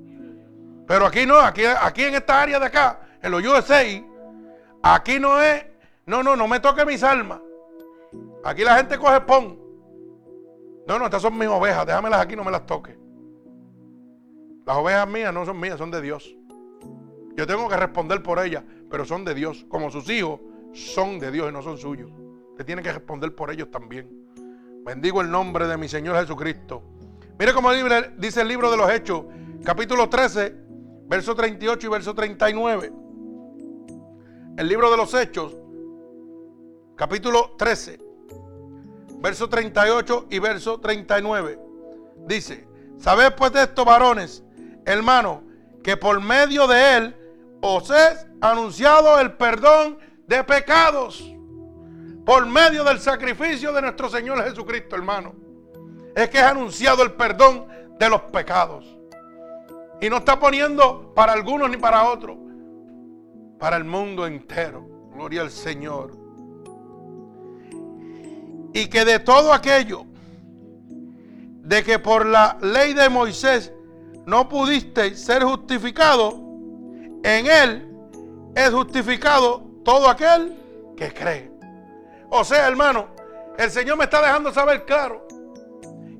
Pero aquí no, aquí, aquí en esta área de acá, en los USA, aquí no es, no, no, no me toque mis almas. Aquí la gente coge pon. No, no, estas son mis ovejas, déjamelas aquí, no me las toque. Las ovejas mías no son mías, son de Dios. Yo tengo que responder por ellas, pero son de Dios. Como sus hijos son de Dios y no son suyos. Usted tiene que responder por ellos también. Bendigo el nombre de mi Señor Jesucristo. Mire cómo dice el libro de los Hechos, capítulo 13, verso 38 y verso 39. El libro de los Hechos, capítulo 13, verso 38 y verso 39. Dice, ¿sabed pues de estos varones, hermanos, que por medio de él os es anunciado el perdón de pecados por medio del sacrificio de nuestro Señor Jesucristo, hermano. Es que es anunciado el perdón de los pecados. Y no está poniendo para algunos ni para otros, para el mundo entero. Gloria al Señor. Y que de todo aquello, de que por la ley de Moisés no pudiste ser justificado, en Él es justificado todo aquel que cree. O sea, hermano, el Señor me está dejando saber claro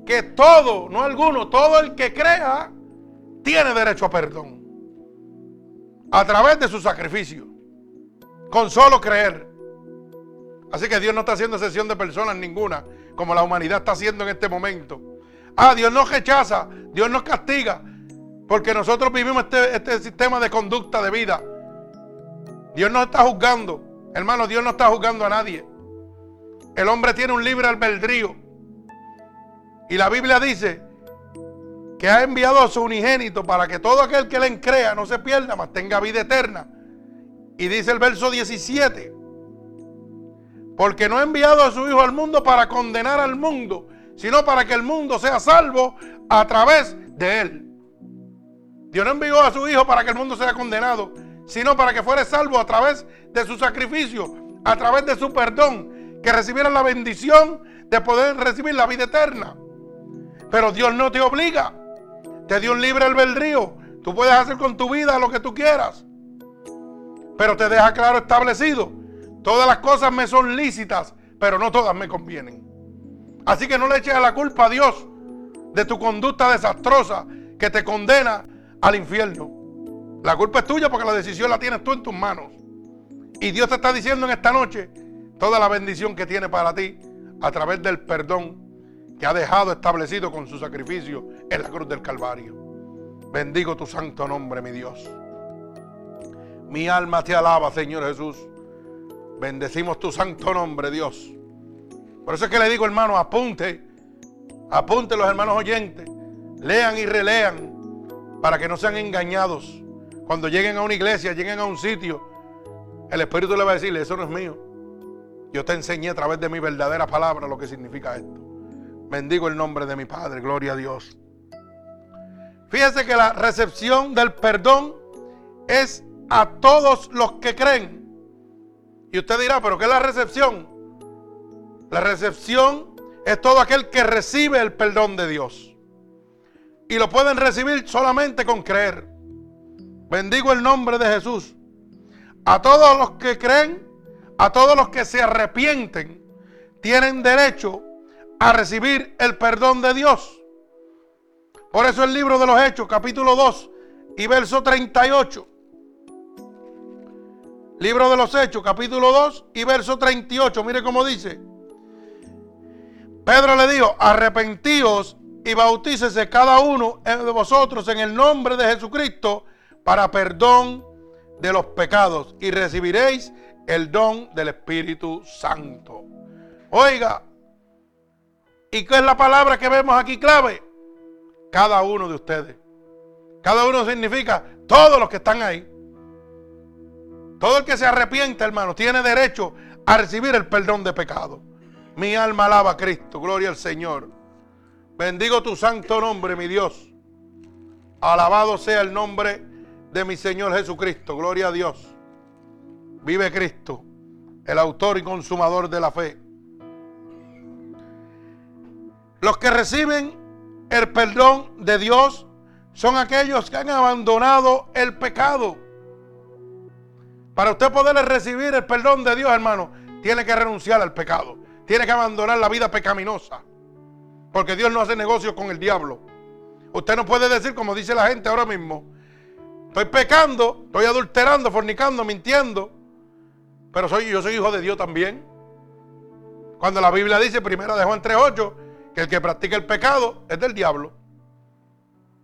que todo, no alguno, todo el que crea tiene derecho a perdón. A través de su sacrificio. Con solo creer. Así que Dios no está haciendo excepción de personas ninguna, como la humanidad está haciendo en este momento. Ah, Dios no rechaza, Dios nos castiga, porque nosotros vivimos este, este, sistema de conducta de vida. Dios no está juzgando. Hermano, Dios no está juzgando a nadie. El hombre tiene un libre albedrío. Y la Biblia dice que ha enviado a su unigénito para que todo aquel que le crea no se pierda, mas tenga vida eterna. Y dice el verso 17, porque no ha enviado a su Hijo al mundo para condenar al mundo, sino para que el mundo sea salvo a través de él. Dios no envió a su Hijo para que el mundo sea condenado, sino para que fuera salvo a través de su sacrificio, a través de su perdón, que recibiera la bendición de poder recibir la vida eterna. Pero Dios no te obliga, te dio un libre albedrío. Tú puedes hacer con tu vida lo que tú quieras. Pero te deja claro establecido, todas las cosas me son lícitas, pero no todas me convienen. Así que no le eches la culpa a Dios de tu conducta desastrosa que te condena al infierno. La culpa es tuya porque la decisión la tienes tú en tus manos. Y Dios te está diciendo en esta noche toda la bendición que tiene para ti a través del perdón que ha dejado establecido con su sacrificio en la cruz del Calvario. Bendigo tu santo nombre, mi Dios. Mi alma te alaba, Señor Jesús. Bendecimos tu santo nombre, Dios. Por eso es que le digo, hermano, apunte, apunte los hermanos oyentes, lean y relean para que no sean engañados. Cuando lleguen a una iglesia, lleguen a un sitio, el Espíritu le va a decirle, eso no es mío. Yo te enseñé a través de mi verdadera palabra lo que significa esto. Bendigo el nombre de mi Padre, gloria a Dios. Fíjese que la recepción del perdón es a todos los que creen. Y usted dirá, pero ¿qué es la recepción? La recepción es todo aquel que recibe el perdón de Dios. Y lo pueden recibir solamente con creer. Bendigo el nombre de Jesús. A todos los que creen, a todos los que se arrepienten, tienen derecho a recibir el perdón de Dios. Por eso el libro de los Hechos, capítulo 2 y verso 38. Libro de los Hechos, capítulo 2 y verso 38. Mire cómo dice. Pedro le dijo, arrepentíos y bautícese cada uno de vosotros en el nombre de Jesucristo para perdón de los pecados y recibiréis el don del Espíritu Santo. Oiga, ¿y qué es la palabra que vemos aquí clave? Cada uno de ustedes. Cada uno significa todos los que están ahí. Todo el que se arrepiente, hermano, tiene derecho a recibir el perdón de pecado. Mi alma alaba a Cristo, gloria al Señor. Bendigo tu santo nombre, mi Dios. Alabado sea el nombre de mi Señor Jesucristo. Gloria a Dios. Vive Cristo, el autor y consumador de la fe. Los que reciben el perdón de Dios son aquellos que han abandonado el pecado. Para usted poder recibir el perdón de Dios, hermano, tiene que renunciar al pecado. Tiene que abandonar la vida pecaminosa. Porque Dios no hace negocios con el diablo. Usted no puede decir como dice la gente ahora mismo. Estoy pecando, estoy adulterando, fornicando, mintiendo. Pero soy, yo soy hijo de Dios también. Cuando la Biblia dice, primera de Juan 3.8, que el que practica el pecado es del diablo.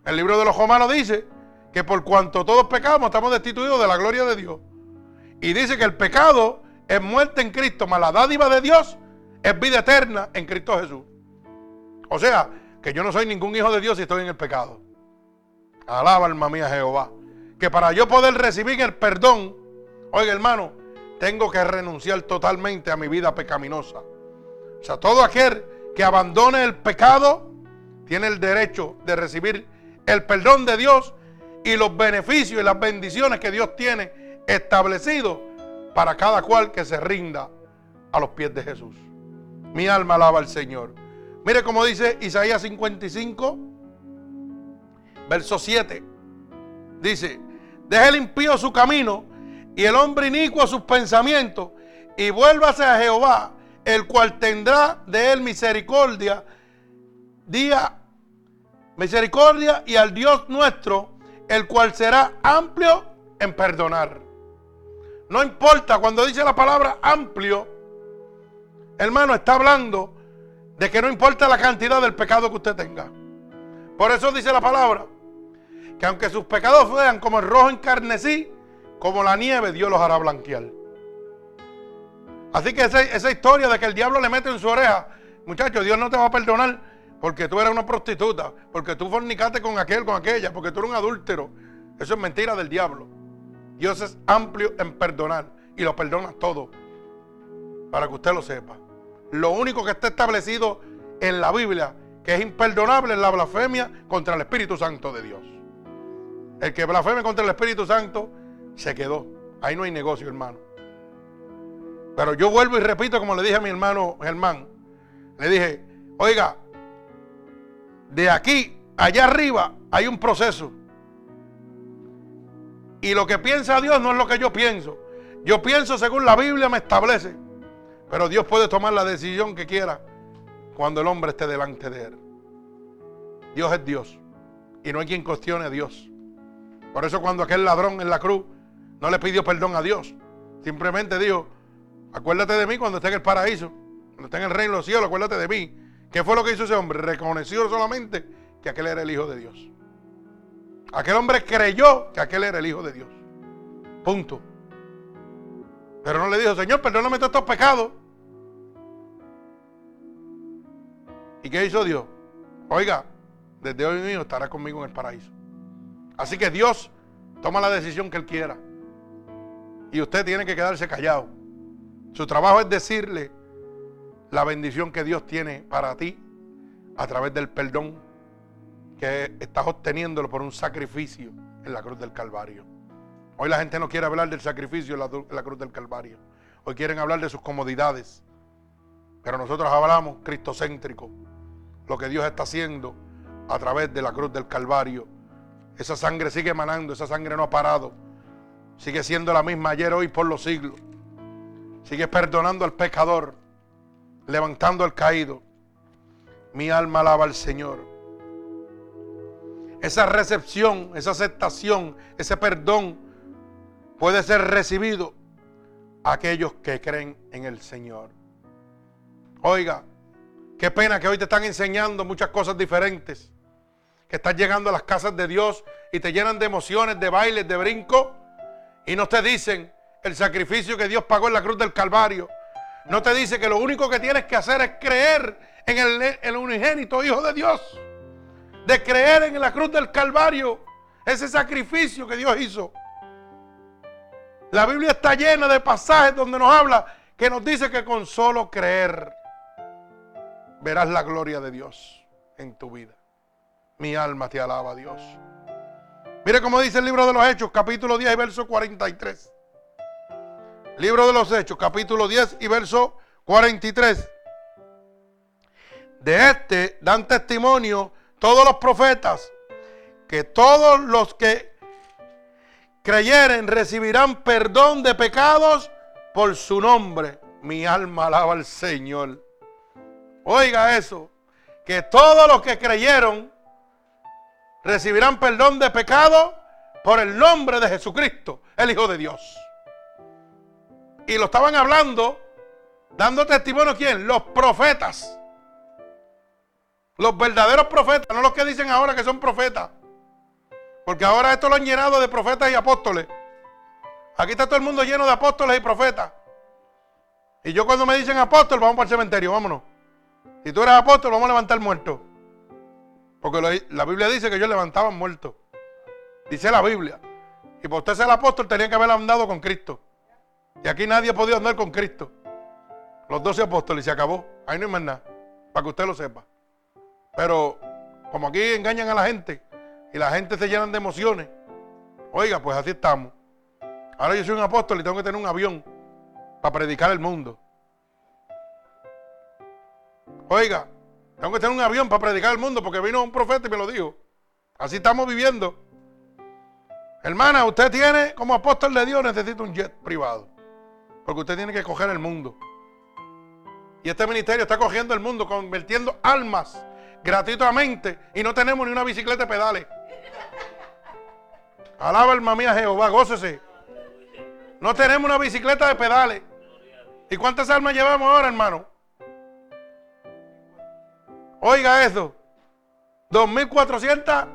El libro de los romanos dice que por cuanto todos pecamos estamos destituidos de la gloria de Dios. Y dice que el pecado es muerte en Cristo, mas la dádiva de Dios es vida eterna en Cristo Jesús. O sea, que yo no soy ningún hijo de Dios y estoy en el pecado. Alaba alma mía Jehová. Que para yo poder recibir el perdón, oiga hermano, tengo que renunciar totalmente a mi vida pecaminosa. O sea, todo aquel que abandone el pecado tiene el derecho de recibir el perdón de Dios y los beneficios y las bendiciones que Dios tiene establecidos para cada cual que se rinda a los pies de Jesús. Mi alma alaba al Señor. Mire cómo dice Isaías 55, verso 7. Dice, deje el impío su camino y el hombre inicuo sus pensamientos y vuélvase a Jehová, el cual tendrá de él misericordia, día misericordia y al Dios nuestro, el cual será amplio en perdonar. No importa, cuando dice la palabra amplio, hermano, está hablando de que no importa la cantidad del pecado que usted tenga. Por eso dice la palabra, que aunque sus pecados fueran como el rojo encarnecí, como la nieve, Dios los hará blanquear. Así que esa, historia de que el diablo le mete en su oreja, muchachos, Dios no te va a perdonar porque tú eres una prostituta, porque tú fornicaste con aquel, con aquella, porque tú eres un adúltero. Eso es mentira del diablo. Dios es amplio en perdonar y lo perdona todo. Para que usted lo sepa. Lo único que está establecido en la Biblia que es imperdonable es la blasfemia contra el Espíritu Santo de Dios. El que blasfeme contra el Espíritu Santo se quedó. Ahí no hay negocio, hermano. Pero yo vuelvo y repito, como le dije a mi hermano Germán, le dije, oiga, de aquí, allá arriba, hay un proceso. Y lo que piensa Dios no es lo que yo pienso. Yo pienso según la Biblia me establece. Pero Dios puede tomar la decisión que quiera cuando el hombre esté delante de él. Dios es Dios. Y no hay quien cuestione a Dios. Por eso cuando aquel ladrón en la cruz no le pidió perdón a Dios. Simplemente dijo, acuérdate de mí cuando esté en el paraíso. Cuando esté en el reino de los cielos, acuérdate de mí. ¿Qué fue lo que hizo ese hombre? Reconoció solamente que aquel era el Hijo de Dios. Aquel hombre creyó que aquel era el Hijo de Dios. Punto. Pero no le dijo, Señor, perdóname todos estos pecados. ¿Y qué hizo Dios? Oiga, desde hoy mismo estará conmigo en el paraíso. Así que Dios toma la decisión que Él quiera. Y usted tiene que quedarse callado. Su trabajo es decirle la bendición que Dios tiene para ti a través del perdón que estás obteniéndolo por un sacrificio en la cruz del Calvario. Hoy la gente no quiere hablar del sacrificio la, en la cruz del Calvario. Hoy quieren hablar de sus comodidades. Pero nosotros hablamos cristocéntrico. Lo que Dios está haciendo a través de la cruz del Calvario. Esa sangre sigue emanando, esa sangre no ha parado. Sigue siendo la misma ayer, hoy, por los siglos. Sigue perdonando al pecador, levantando al caído. Mi alma alaba al Señor. Esa recepción, esa aceptación, ese perdón puede ser recibido a aquellos que creen en el Señor. Oiga, qué pena que hoy te están enseñando muchas cosas diferentes que estás llegando a las casas de Dios y te llenan de emociones, de bailes, de brinco, y no te dicen el sacrificio que Dios pagó en la cruz del Calvario. No te dice que lo único que tienes que hacer es creer en el, el unigénito Hijo de Dios. De creer en la cruz del Calvario. Ese sacrificio que Dios hizo. La Biblia está llena de pasajes donde nos habla que nos dice que con solo creer verás la gloria de Dios en tu vida. Mi alma te alaba, Dios. Mire cómo dice el libro de los Hechos, capítulo 10 y verso 43. Libro de los Hechos, capítulo 10 y verso 43. De este dan testimonio todos los profetas que todos los que creyeren recibirán perdón de pecados por su nombre. Mi alma alaba al Señor. Oiga eso, que todos los que creyeron recibirán perdón de pecado por el nombre de Jesucristo, el Hijo de Dios. Y lo estaban hablando, dando testimonio quién? Los profetas. Los verdaderos profetas, no los que dicen ahora que son profetas. Porque ahora esto lo han llenado de profetas y apóstoles. Aquí está todo el mundo lleno de apóstoles y profetas. Y yo cuando me dicen apóstol, vamos para el cementerio, vámonos. Si tú eres apóstol, vamos a levantar muertos. Porque la Biblia dice que ellos levantaban muertos. Dice la Biblia. Y por usted ser apóstol tenía que haber andado con Cristo. Y aquí nadie ha podido andar con Cristo. Los doce apóstoles se acabó. Ahí no hay más nada. Para que usted lo sepa. Pero como aquí engañan a la gente y la gente se llenan de emociones. Oiga, pues así estamos. Ahora yo soy un apóstol y tengo que tener un avión para predicar el mundo. Oiga, tengo que tener un avión para predicar al mundo porque vino un profeta y me lo dijo. Así estamos viviendo. Hermana, usted tiene, como apóstol de Dios, necesita un jet privado. Porque usted tiene que coger el mundo. Y este ministerio está cogiendo el mundo, convirtiendo almas gratuitamente. Y no tenemos ni una bicicleta de pedales. Alaba alma mía Jehová, gócese. No tenemos una bicicleta de pedales. ¿Y cuántas almas llevamos ahora, hermano? Oiga eso. 2400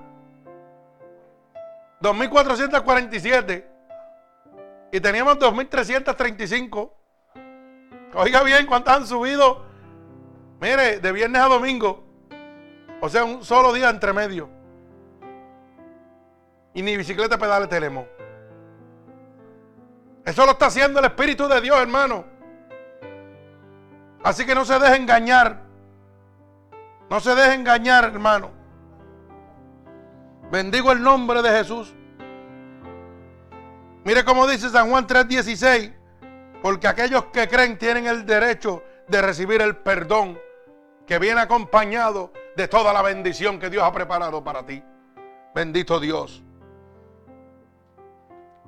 2447 y teníamos 2335. Oiga bien, ¿cuántas han subido? Mire, de viernes a domingo. O sea, un solo día entre medio. Y ni bicicleta pedales tenemos. Eso lo está haciendo el Espíritu de Dios, hermano. Así que no se deje engañar. No se deje engañar, hermano. Bendigo el nombre de Jesús. Mire cómo dice San Juan 3:16, porque aquellos que creen tienen el derecho de recibir el perdón que viene acompañado de toda la bendición que Dios ha preparado para ti. Bendito Dios.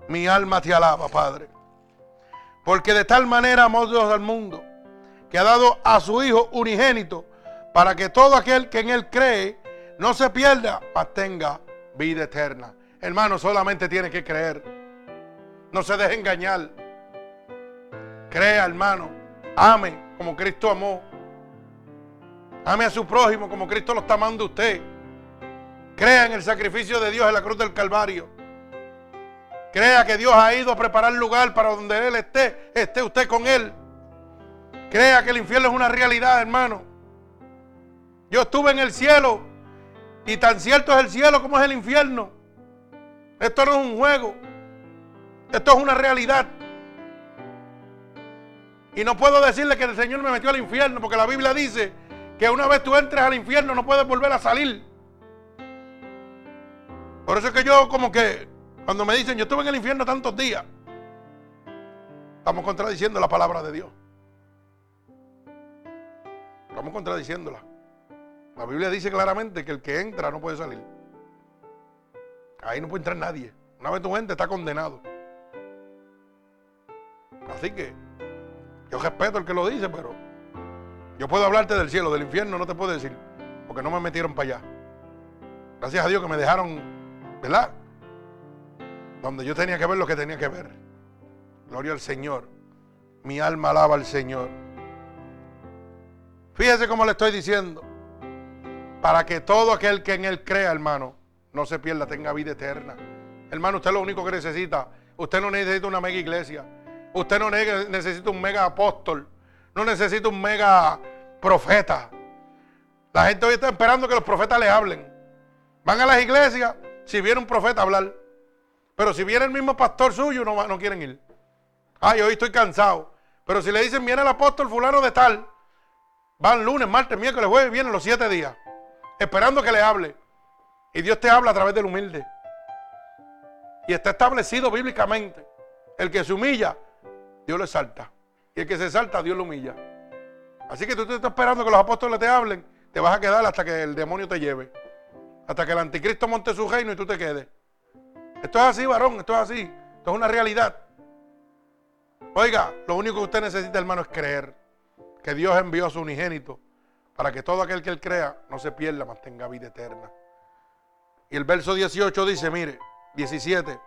Mi alma te alaba, Padre. Porque de tal manera amó Dios al mundo, que ha dado a su Hijo unigénito, para que todo aquel que en Él cree no se pierda, mas tenga vida eterna. Hermano, solamente tiene que creer. No se deje engañar. Crea, hermano. Ame como Cristo amó. Ame a su prójimo como Cristo lo está amando usted. Crea en el sacrificio de Dios en la cruz del Calvario. Crea que Dios ha ido a preparar lugar para donde Él esté. Esté usted con Él. Crea que el infierno es una realidad, hermano. Yo estuve en el cielo y tan cierto es el cielo como es el infierno. Esto no es un juego. Esto es una realidad. Y no puedo decirle que el Señor me metió al infierno porque la Biblia dice que una vez tú entres al infierno no puedes volver a salir. Por eso es que yo como que cuando me dicen yo estuve en el infierno tantos días, estamos contradiciendo la palabra de Dios. Estamos contradiciéndola. La Biblia dice claramente que el que entra no puede salir. Ahí no puede entrar nadie. Una vez tu gente está condenado. Así que yo respeto el que lo dice, pero yo puedo hablarte del cielo, del infierno no te puedo decir, porque no me metieron para allá. Gracias a Dios que me dejaron, ¿verdad? Donde yo tenía que ver lo que tenía que ver. Gloria al Señor. Mi alma alaba al Señor. Fíjese cómo le estoy diciendo. Para que todo aquel que en Él crea, hermano, no se pierda, tenga vida eterna. Hermano, usted lo único que necesita, usted no necesita una mega iglesia. Usted no necesita un mega apóstol. No necesita un mega profeta. La gente hoy está esperando que los profetas le hablen. Van a las iglesias si viene un profeta a hablar. Pero si viene el mismo pastor suyo, no, no quieren ir. Ay, hoy estoy cansado. Pero si le dicen, viene el apóstol fulano de tal, van lunes, martes, miércoles, jueves, vienen los siete días. Esperando que le hable. Y Dios te habla a través del humilde. Y está establecido bíblicamente. El que se humilla Dios le salta. Y el que se salta, Dios lo humilla. Así que tú te estás esperando que los apóstoles te hablen, te vas a quedar hasta que el demonio te lleve. Hasta que el anticristo monte su reino y tú te quedes. Esto es así, varón, esto es así. Esto es una realidad. Oiga, lo único que usted necesita, hermano, es creer que Dios envió a su unigénito para que todo aquel que él crea no se pierda, mantenga vida eterna. Y el verso 18 dice, mire, 17,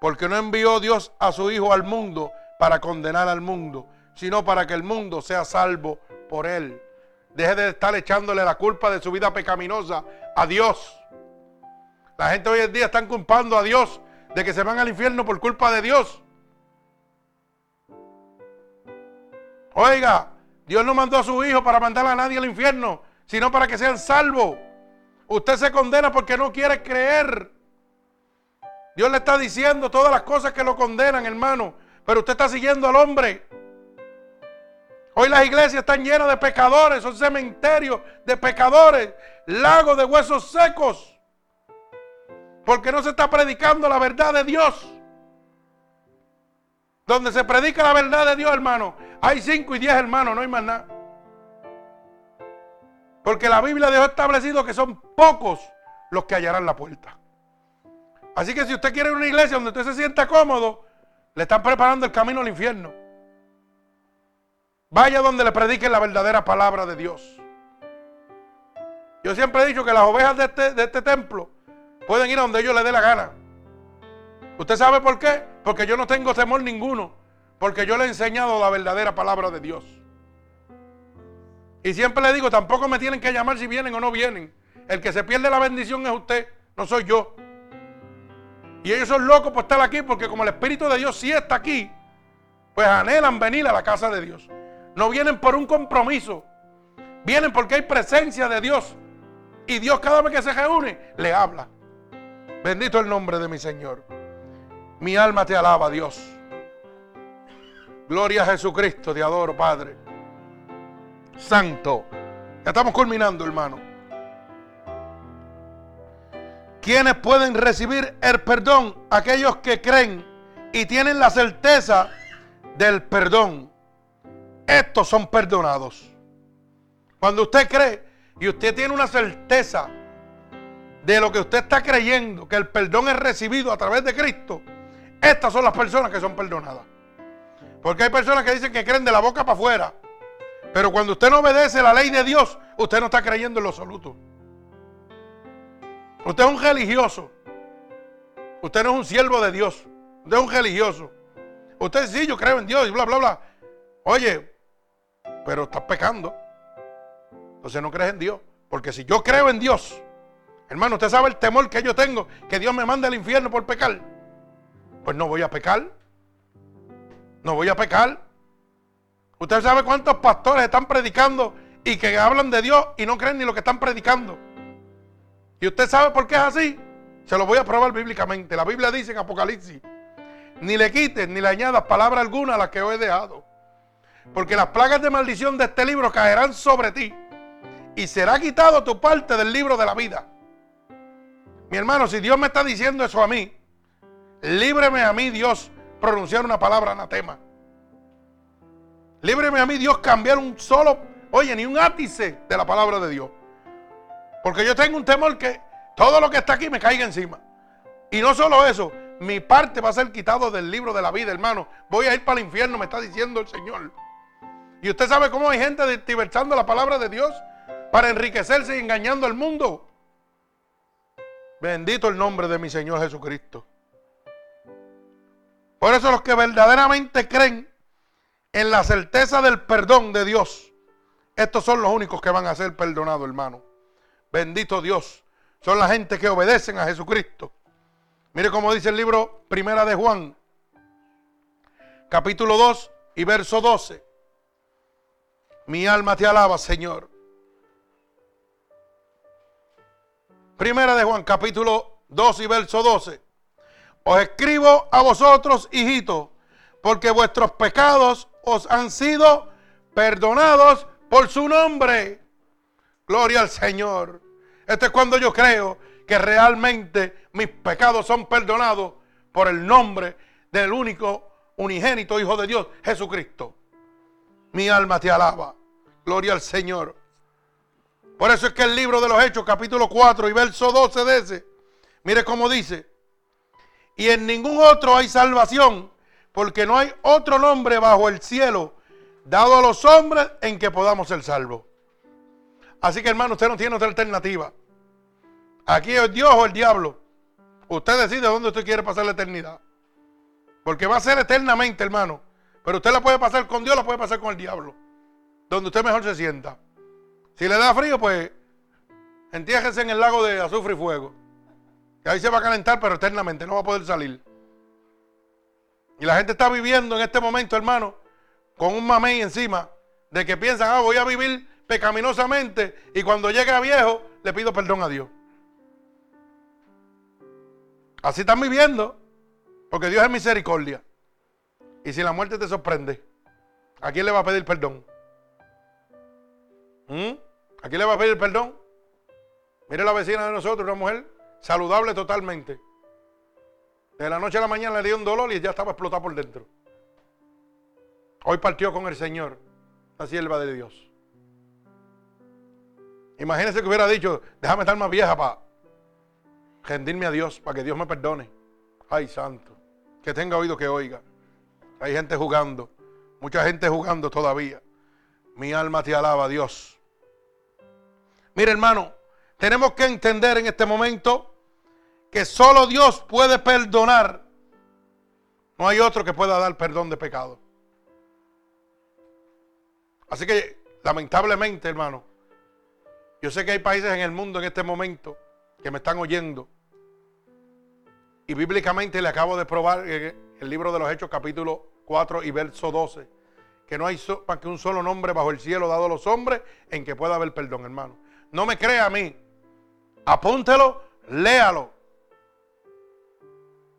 porque no envió Dios a su Hijo al mundo para condenar al mundo, sino para que el mundo sea salvo por él. Deje de estar echándole la culpa de su vida pecaminosa a Dios. La gente hoy en día está culpando a Dios de que se van al infierno por culpa de Dios. Oiga, Dios no mandó a su hijo para mandar a nadie al infierno, sino para que sean salvos. Usted se condena porque no quiere creer. Dios le está diciendo todas las cosas que lo condenan, hermano. Pero usted está siguiendo al hombre. Hoy las iglesias están llenas de pecadores, son cementerios de pecadores, lagos de huesos secos. Porque no se está predicando la verdad de Dios. Donde se predica la verdad de Dios, hermano, hay cinco y diez hermanos, no hay más nada. Porque la Biblia dejó establecido que son pocos los que hallarán la puerta. Así que si usted quiere una iglesia donde usted se sienta cómodo, le están preparando el camino al infierno. Vaya donde le prediquen la verdadera palabra de Dios. Yo siempre he dicho que las ovejas de este, de este templo pueden ir a donde ellos les dé la gana. ¿Usted sabe por qué? Porque yo no tengo temor ninguno. Porque yo le he enseñado la verdadera palabra de Dios. Y siempre le digo, tampoco me tienen que llamar si vienen o no vienen. El que se pierde la bendición es usted, no soy yo. Y ellos son locos por estar aquí porque como el Espíritu de Dios sí está aquí, pues anhelan venir a la casa de Dios. No vienen por un compromiso, vienen porque hay presencia de Dios. Y Dios cada vez que se reúne, le habla. Bendito el nombre de mi Señor. Mi alma te alaba, Dios. Gloria a Jesucristo, te adoro, Padre. Santo. Ya estamos culminando, hermano. ¿Quiénes pueden recibir el perdón? Aquellos que creen y tienen la certeza del perdón. Estos son perdonados. Cuando usted cree y usted tiene una certeza de lo que usted está creyendo, que el perdón es recibido a través de Cristo, estas son las personas que son perdonadas. Porque hay personas que dicen que creen de la boca para afuera. Pero cuando usted no obedece la ley de Dios, usted no está creyendo en lo absoluto. Usted es un religioso. Usted no es un siervo de Dios. Usted es un religioso. Usted sí, yo creo en Dios y bla, bla, bla. Oye, pero estás pecando. Entonces no crees en Dios. Porque si yo creo en Dios, hermano, usted sabe el temor que yo tengo, que Dios me mande al infierno por pecar. Pues no voy a pecar. No voy a pecar. Usted sabe cuántos pastores están predicando y que hablan de Dios y no creen ni lo que están predicando. Y usted sabe por qué es así. Se lo voy a probar bíblicamente. La Biblia dice en Apocalipsis, ni le quites ni le añadas palabra alguna a la que os he dejado. Porque las plagas de maldición de este libro caerán sobre ti y será quitado tu parte del libro de la vida. Mi hermano, si Dios me está diciendo eso a mí, líbreme a mí Dios pronunciar una palabra anatema. Líbreme a mí Dios cambiar un solo, oye, ni un ápice de la palabra de Dios. Porque yo tengo un temor que todo lo que está aquí me caiga encima. Y no solo eso, mi parte va a ser quitado del libro de la vida, hermano. Voy a ir para el infierno, me está diciendo el Señor. Y usted sabe cómo hay gente diversando la palabra de Dios para enriquecerse y engañando al mundo. Bendito el nombre de mi Señor Jesucristo. Por eso los que verdaderamente creen en la certeza del perdón de Dios, estos son los únicos que van a ser perdonados, hermano. Bendito Dios. Son la gente que obedecen a Jesucristo. Mire cómo dice el libro Primera de Juan, capítulo 2 y verso 12. Mi alma te alaba, Señor. Primera de Juan, capítulo 2 y verso 12. Os escribo a vosotros, hijitos, porque vuestros pecados os han sido perdonados por su nombre. Gloria al Señor. Esto es cuando yo creo que realmente mis pecados son perdonados por el nombre del único unigénito Hijo de Dios, Jesucristo. Mi alma te alaba. Gloria al Señor. Por eso es que el libro de los Hechos, capítulo 4 y verso 12 de ese, mire cómo dice, y en ningún otro hay salvación, porque no hay otro nombre bajo el cielo dado a los hombres en que podamos ser salvos. Así que hermano, usted no tiene otra alternativa. Aquí es Dios o el diablo. Usted decide dónde usted quiere pasar la eternidad. Porque va a ser eternamente, hermano. Pero usted la puede pasar con Dios, la puede pasar con el diablo. Donde usted mejor se sienta. Si le da frío, pues entiéjese en el lago de azufre y fuego. Y ahí se va a calentar, pero eternamente no va a poder salir. Y la gente está viviendo en este momento, hermano, con un mamey encima de que piensan, ah, voy a vivir pecaminosamente y cuando llegue a viejo le pido perdón a Dios. Así están viviendo, porque Dios es misericordia. Y si la muerte te sorprende, ¿a quién le va a pedir perdón? ¿Mm? ¿A quién le va a pedir perdón? Mire la vecina de nosotros, una mujer saludable totalmente. De la noche a la mañana le dio un dolor y ya estaba explotada por dentro. Hoy partió con el Señor, la sierva de Dios. Imagínense que hubiera dicho, déjame estar más vieja para rendirme a Dios, para que Dios me perdone. Ay, santo. Que tenga oído que oiga. Hay gente jugando. Mucha gente jugando todavía. Mi alma te alaba, Dios. Mire, hermano, tenemos que entender en este momento que solo Dios puede perdonar. No hay otro que pueda dar perdón de pecado. Así que, lamentablemente, hermano, yo sé que hay países en el mundo en este momento que me están oyendo. Y bíblicamente le acabo de probar en el libro de los Hechos capítulo 4 y verso 12, que no hay más que un solo nombre bajo el cielo dado a los hombres en que pueda haber perdón, hermano. No me crea a mí. Apúntelo, léalo.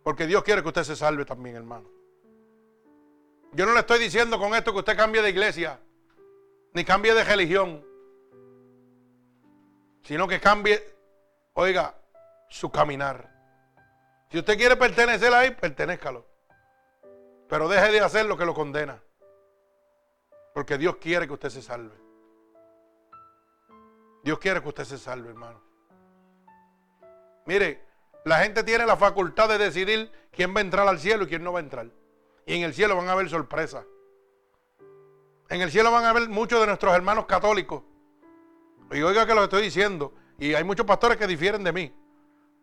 Porque Dios quiere que usted se salve también, hermano. Yo no le estoy diciendo con esto que usted cambie de iglesia, ni cambie de religión sino que cambie, oiga, su caminar. Si usted quiere pertenecer ahí, pertenezcalo. Pero deje de hacer lo que lo condena. Porque Dios quiere que usted se salve. Dios quiere que usted se salve, hermano. Mire, la gente tiene la facultad de decidir quién va a entrar al cielo y quién no va a entrar. Y en el cielo van a haber sorpresas. En el cielo van a haber muchos de nuestros hermanos católicos. Y oiga que lo estoy diciendo. Y hay muchos pastores que difieren de mí.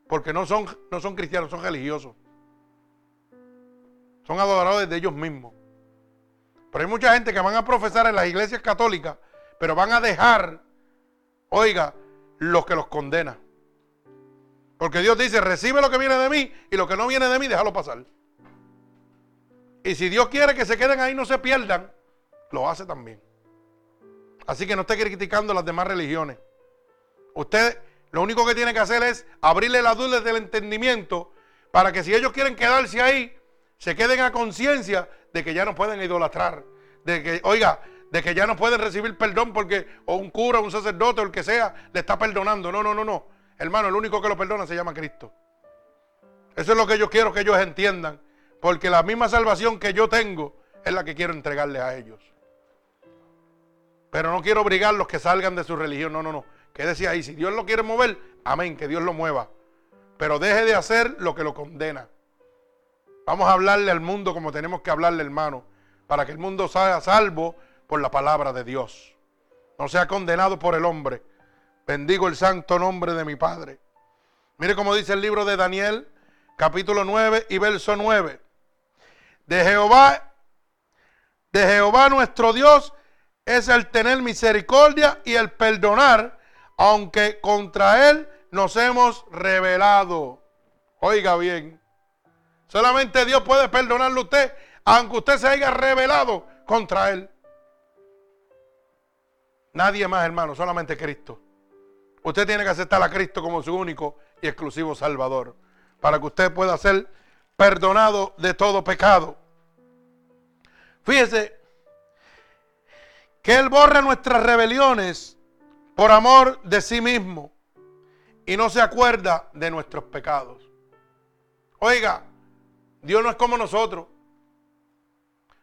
Porque no son, no son cristianos, son religiosos. Son adoradores de ellos mismos. Pero hay mucha gente que van a profesar en las iglesias católicas, pero van a dejar, oiga, lo que los condena. Porque Dios dice, recibe lo que viene de mí y lo que no viene de mí, déjalo pasar. Y si Dios quiere que se queden ahí no se pierdan, lo hace también. Así que no esté criticando las demás religiones. Usted lo único que tiene que hacer es abrirle las dudas del entendimiento para que si ellos quieren quedarse ahí, se queden a conciencia de que ya no pueden idolatrar. De que, oiga, de que ya no pueden recibir perdón porque o un cura, un sacerdote o el que sea le está perdonando. No, no, no, no. Hermano, el único que lo perdona se llama Cristo. Eso es lo que yo quiero que ellos entiendan. Porque la misma salvación que yo tengo es la que quiero entregarles a ellos. Pero no quiero obligarlos que salgan de su religión. No, no, no. Quédese ahí. Si Dios lo quiere mover, amén, que Dios lo mueva. Pero deje de hacer lo que lo condena. Vamos a hablarle al mundo como tenemos que hablarle, hermano. Para que el mundo sea salvo por la palabra de Dios. No sea condenado por el hombre. Bendigo el santo nombre de mi Padre. Mire cómo dice el libro de Daniel, capítulo 9 y verso 9. De Jehová, de Jehová nuestro Dios es el tener misericordia y el perdonar, aunque contra Él nos hemos rebelado. Oiga bien, solamente Dios puede perdonarle a usted, aunque usted se haya rebelado contra Él. Nadie más, hermano, solamente Cristo. Usted tiene que aceptar a Cristo como su único y exclusivo Salvador, para que usted pueda ser perdonado de todo pecado. Fíjese que Él borra nuestras rebeliones por amor de sí mismo y no se acuerda de nuestros pecados. Oiga, Dios no es como nosotros.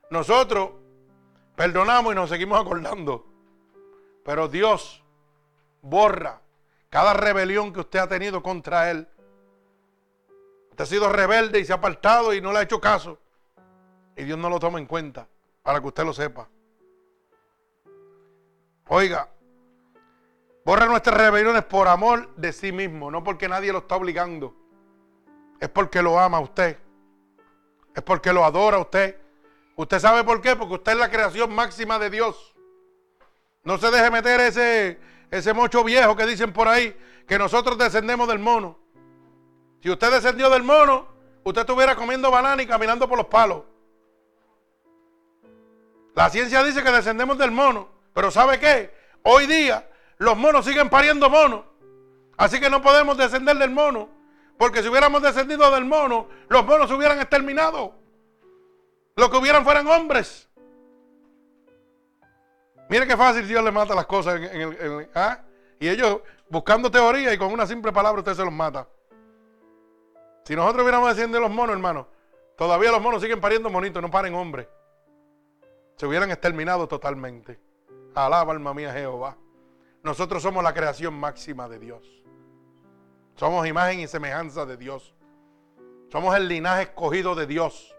Nosotros perdonamos y nos seguimos acordando. Pero Dios borra cada rebelión que usted ha tenido contra Él. Usted ha sido rebelde y se ha apartado y no le ha hecho caso. Y Dios no lo toma en cuenta, para que usted lo sepa. Oiga, borra nuestras rebeliones por amor de sí mismo, no porque nadie lo está obligando. Es porque lo ama a usted. Es porque lo adora a usted. ¿Usted sabe por qué? Porque usted es la creación máxima de Dios. No se deje meter ese, ese mocho viejo que dicen por ahí, que nosotros descendemos del mono. Si usted descendió del mono, usted estuviera comiendo banana y caminando por los palos. La ciencia dice que descendemos del mono. Pero ¿sabe qué? Hoy día los monos siguen pariendo monos. Así que no podemos descender del mono. Porque si hubiéramos descendido del mono, los monos se hubieran exterminado. Lo que hubieran fueran hombres. Mire qué fácil Dios le mata las cosas. En, el, ¿ah? Y ellos buscando teoría y con una simple palabra usted se los mata. Si nosotros hubiéramos descendido los monos, hermano, todavía los monos siguen pariendo monitos, no paren hombres. Se hubieran exterminado totalmente. Alaba alma mía Jehová. Nosotros somos la creación máxima de Dios. Somos imagen y semejanza de Dios. Somos el linaje escogido de Dios.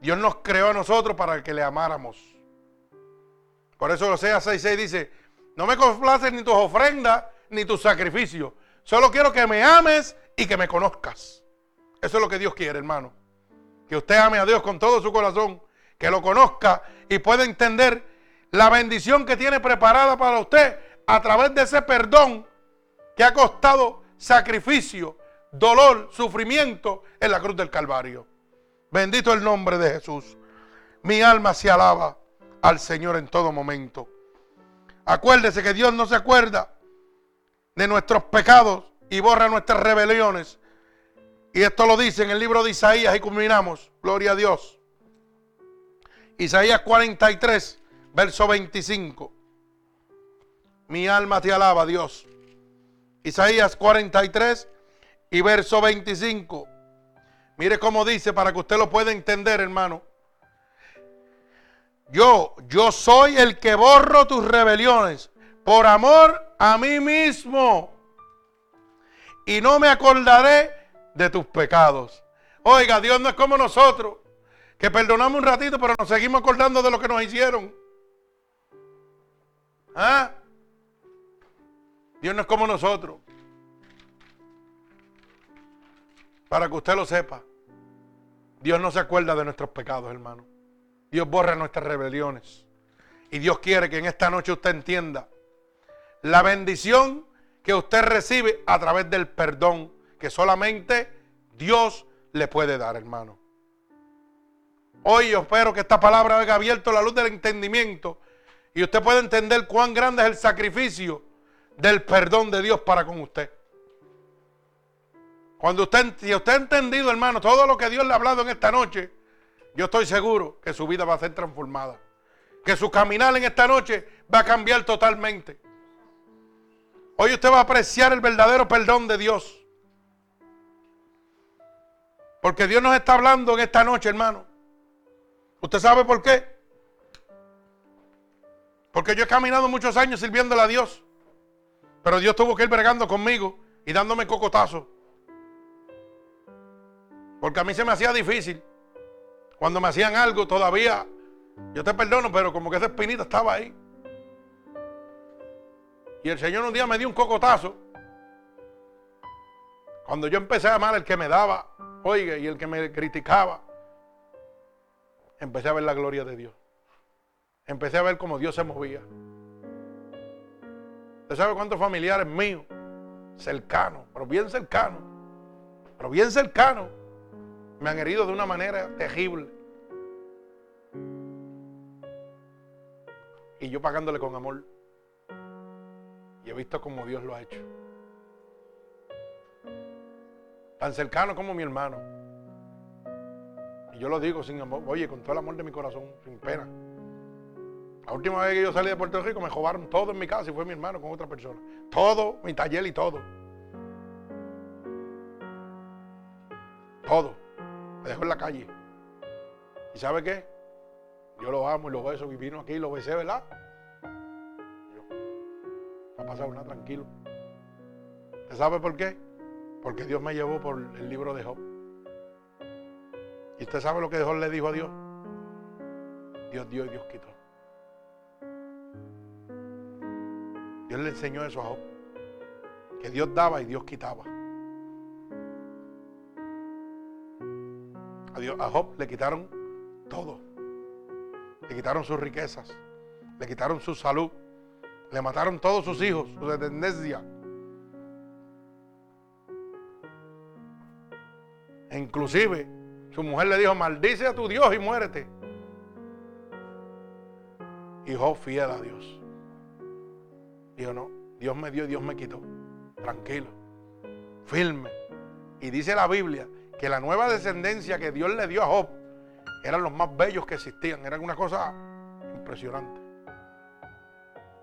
Dios nos creó a nosotros para que le amáramos. Por eso Osea 6.6 dice, no me complaces ni tus ofrendas ni tus sacrificios. Solo quiero que me ames y que me conozcas. Eso es lo que Dios quiere, hermano. Que usted ame a Dios con todo su corazón, que lo conozca y pueda entender la bendición que tiene preparada para usted a través de ese perdón que ha costado sacrificio, dolor, sufrimiento en la cruz del Calvario. Bendito el nombre de Jesús. Mi alma se alaba al Señor en todo momento. Acuérdese que Dios no se acuerda de nuestros pecados y borra nuestras rebeliones. Y esto lo dice en el libro de Isaías y culminamos. Gloria a Dios. Isaías 43, verso 25. Mi alma te alaba, Dios. Isaías 43 y verso 25. Mire cómo dice para que usted lo pueda entender, hermano. Yo, yo soy el que borro tus rebeliones por amor a mí mismo. Y no me acordaré de tus pecados. Oiga, Dios no es como nosotros, que perdonamos un ratito, pero nos seguimos acordando de lo que nos hicieron. ¿Ah? Dios no es como nosotros. Para que usted lo sepa, Dios no se acuerda de nuestros pecados, hermano. Dios borra nuestras rebeliones. Y Dios quiere que en esta noche usted entienda la bendición que usted recibe a través del perdón que solamente Dios le puede dar, hermano. Hoy yo espero que esta palabra haya abierto la luz del entendimiento y usted pueda entender cuán grande es el sacrificio del perdón de Dios para con usted. Cuando usted, si usted ha entendido, hermano, todo lo que Dios le ha hablado en esta noche, yo estoy seguro que su vida va a ser transformada. Que su caminar en esta noche va a cambiar totalmente. Hoy usted va a apreciar el verdadero perdón de Dios. Porque Dios nos está hablando en esta noche, hermano. ¿Usted sabe por qué? Porque yo he caminado muchos años sirviéndole a Dios. Pero Dios tuvo que ir bregando conmigo y dándome cocotazos. Porque a mí se me hacía difícil. Cuando me hacían algo todavía, yo te perdono, pero como que esa espinita estaba ahí. Y el Señor un día me dio un cocotazo. Cuando yo empecé a amar el que me daba, oiga, y el que me criticaba, empecé a ver la gloria de Dios. Empecé a ver cómo Dios se movía. ¿Usted sabe cuántos familiares míos, cercanos, pero bien cercanos, pero bien cercanos, me han herido de una manera terrible? Y yo pagándole con amor. Y he visto cómo Dios lo ha hecho. Tan cercano como mi hermano. Y yo lo digo sin amor, oye, con todo el amor de mi corazón, sin pena. La última vez que yo salí de Puerto Rico me robaron todo en mi casa y fue mi hermano con otra persona. Todo, mi taller y todo. Todo. Me dejó en la calle. ¿Y sabe qué? Yo lo amo y lo beso y vino aquí y lo besé, ¿verdad? Yo, no ha pasado nada tranquilo. ¿Usted sabe por qué? Porque Dios me llevó por el libro de Job. ¿Y usted sabe lo que Job le dijo a Dios? Dios dio y Dios quitó. Dios le enseñó eso a Job. Que Dios daba y Dios quitaba. A, Dios, a Job le quitaron todo. Le quitaron sus riquezas. Le quitaron su salud. Le mataron todos sus hijos, su descendencia. E inclusive su mujer le dijo, maldice a tu Dios y muérete. Y Job fiel a Dios. Dijo, no, Dios me dio y Dios me quitó. Tranquilo, firme. Y dice la Biblia que la nueva descendencia que Dios le dio a Job eran los más bellos que existían. Eran una cosa impresionante.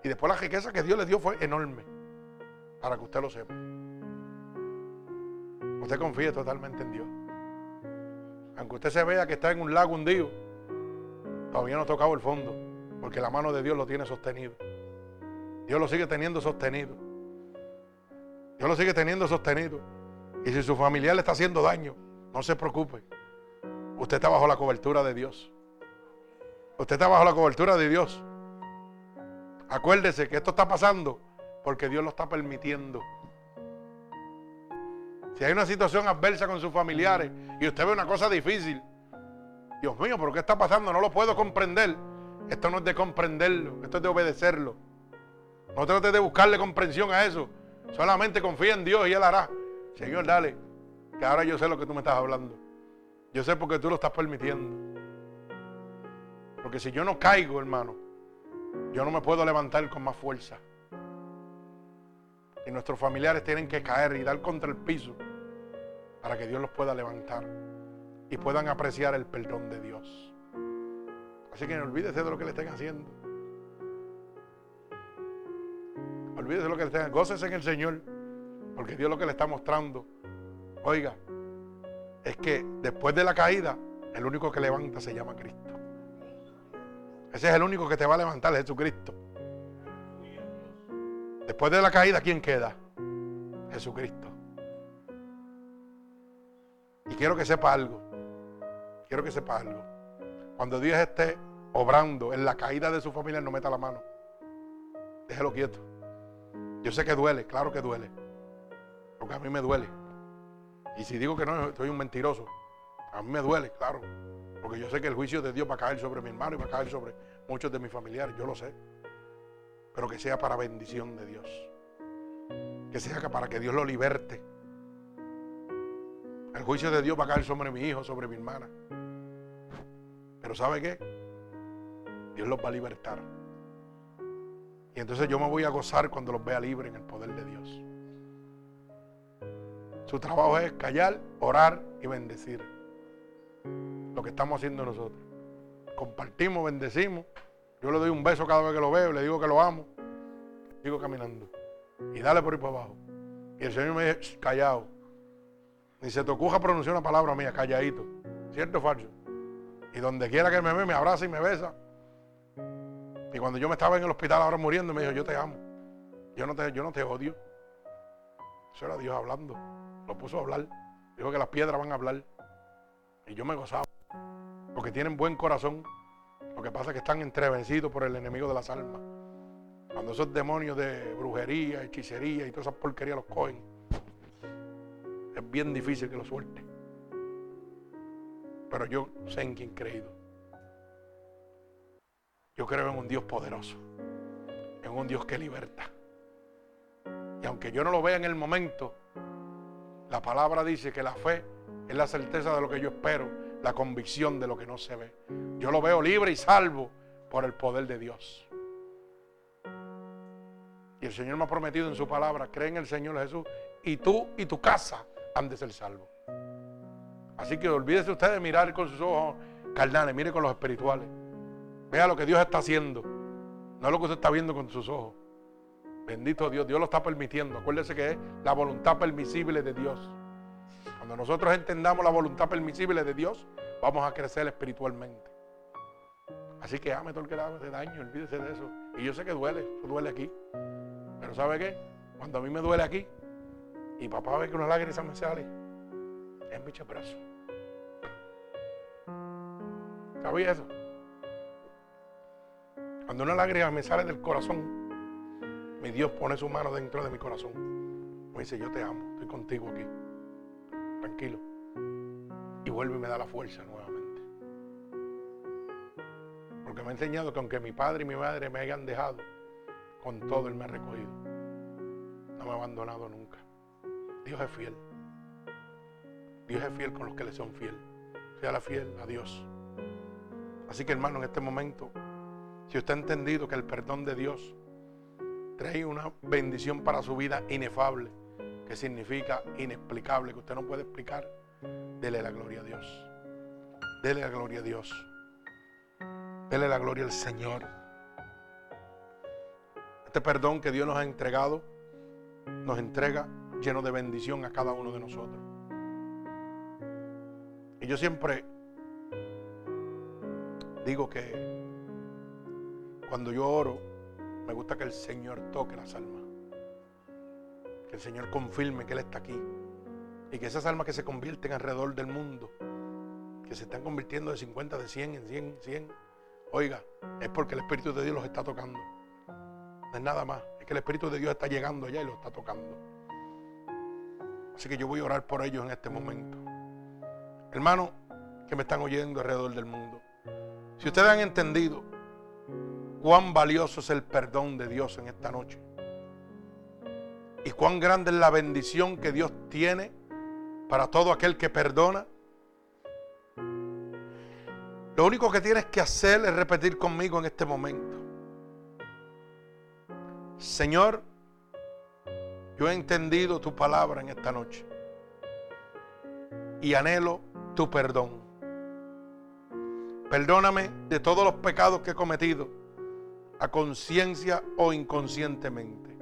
Y después la riqueza que Dios le dio fue enorme. Para que usted lo sepa. Usted confíe totalmente en Dios. Aunque usted se vea que está en un lago hundido, todavía no ha tocado el fondo. Porque la mano de Dios lo tiene sostenido. Dios lo sigue teniendo sostenido. Dios lo sigue teniendo sostenido. Y si su familiar le está haciendo daño, no se preocupe. Usted está bajo la cobertura de Dios. Usted está bajo la cobertura de Dios. Acuérdese que esto está pasando porque Dios lo está permitiendo. Si hay una situación adversa con sus familiares y usted ve una cosa difícil, Dios mío, ¿pero qué está pasando? No lo puedo comprender. Esto no es de comprenderlo, esto es de obedecerlo. No trates de buscarle comprensión a eso. Solamente confía en Dios y Él hará. Señor, dale, que ahora yo sé lo que tú me estás hablando. Yo sé porque tú lo estás permitiendo. Porque si yo no caigo, hermano, yo no me puedo levantar con más fuerza. Y nuestros familiares tienen que caer y dar contra el piso para que Dios los pueda levantar y puedan apreciar el perdón de Dios. Así que no olvídese de lo que le estén haciendo. Olvídese lo que le tenga. Gócese en el Señor. Porque Dios lo que le está mostrando. Oiga, es que después de la caída, el único que levanta se llama Cristo. Ese es el único que te va a levantar, Jesucristo. Después de la caída, ¿quién queda? Jesucristo. Y quiero que sepa algo. Quiero que sepa algo. Cuando Dios esté obrando en la caída de su familia, no meta la mano. Déjelo quieto. Yo sé que duele, claro que duele. Porque a mí me duele. Y si digo que no, soy un mentiroso. A mí me duele, claro. Porque yo sé que el juicio de Dios va a caer sobre mi hermano y va a caer sobre muchos de mis familiares. Yo lo sé. Pero que sea para bendición de Dios. Que sea para que Dios lo liberte. El juicio de Dios va a caer sobre mi hijo, sobre mi hermana. Pero ¿sabe qué? Dios los va a libertar. Y entonces yo me voy a gozar cuando los vea libres en el poder de Dios. Su trabajo es callar, orar y bendecir. Lo que estamos haciendo nosotros. Compartimos, bendecimos. Yo le doy un beso cada vez que lo veo, le digo que lo amo. Sigo caminando. Y dale por ahí para abajo. Y el Señor me dice, callado. Ni se te ocurra pronunciar una palabra mía, calladito. ¿Cierto o falso? Y donde quiera que me ve, me abraza y me besa. Y cuando yo me estaba en el hospital ahora muriendo, me dijo, yo te amo. Yo no te, yo no te odio. Eso era Dios hablando. Lo puso a hablar. Dijo que las piedras van a hablar. Y yo me gozaba. Porque tienen buen corazón. Lo que pasa es que están entrevencidos por el enemigo de las almas. Cuando esos demonios de brujería, hechicería y todas esas porquerías los cogen, es bien difícil que los suelte. Pero yo sé en quién creído. Yo creo en un Dios poderoso, en un Dios que liberta. Aunque yo no lo vea en el momento, la palabra dice que la fe es la certeza de lo que yo espero, la convicción de lo que no se ve. Yo lo veo libre y salvo por el poder de Dios. Y el Señor me ha prometido en su palabra, cree en el Señor Jesús y tú y tu casa han de ser salvos. Así que olvídese usted de mirar con sus ojos carnales, mire con los espirituales. Vea lo que Dios está haciendo. No lo que usted está viendo con sus ojos. Bendito Dios, Dios lo está permitiendo. Acuérdese que es la voluntad permisible de Dios. Cuando nosotros entendamos la voluntad permisible de Dios, vamos a crecer espiritualmente. Así que ame todo el que le hace daño, olvídese de eso. Y yo sé que duele, duele aquí. Pero ¿sabe qué? Cuando a mí me duele aquí y papá ve que una lágrima me sale, es mi brazo. ¿Sabía eso? Cuando una lágrima me sale del corazón, mi Dios pone su mano dentro de mi corazón. Me dice, yo te amo, estoy contigo aquí. Tranquilo. Y vuelve y me da la fuerza nuevamente. Porque me ha enseñado que aunque mi padre y mi madre me hayan dejado, con todo Él me ha recogido. No me ha abandonado nunca. Dios es fiel. Dios es fiel con los que le son fiel. Sea la fiel a Dios. Así que hermano, en este momento si usted ha entendido que el perdón de Dios trae una bendición para su vida inefable, que significa inexplicable, que usted no puede explicar, dele la gloria a Dios. Dele la gloria a Dios. Dele la gloria al Señor. Este perdón que Dios nos ha entregado, nos entrega lleno de bendición a cada uno de nosotros. Y yo siempre digo que cuando yo oro, me gusta que el Señor toque las almas. Que el Señor confirme que Él está aquí. Y que esas almas que se convierten alrededor del mundo, que se están convirtiendo de 50, de 100 en 100, 100, oiga, es porque el Espíritu de Dios los está tocando. No es nada más. Es que el Espíritu de Dios está llegando allá y los está tocando. Así que yo voy a orar por ellos en este momento. Hermanos que me están oyendo alrededor del mundo. Si ustedes han entendido cuán valioso es el perdón de Dios en esta noche. Y cuán grande es la bendición que Dios tiene para todo aquel que perdona. Lo único que tienes que hacer es repetir conmigo en este momento. Señor, yo he entendido tu palabra en esta noche y anhelo tu perdón. Perdóname de todos los pecados que he cometido a conciencia o inconscientemente.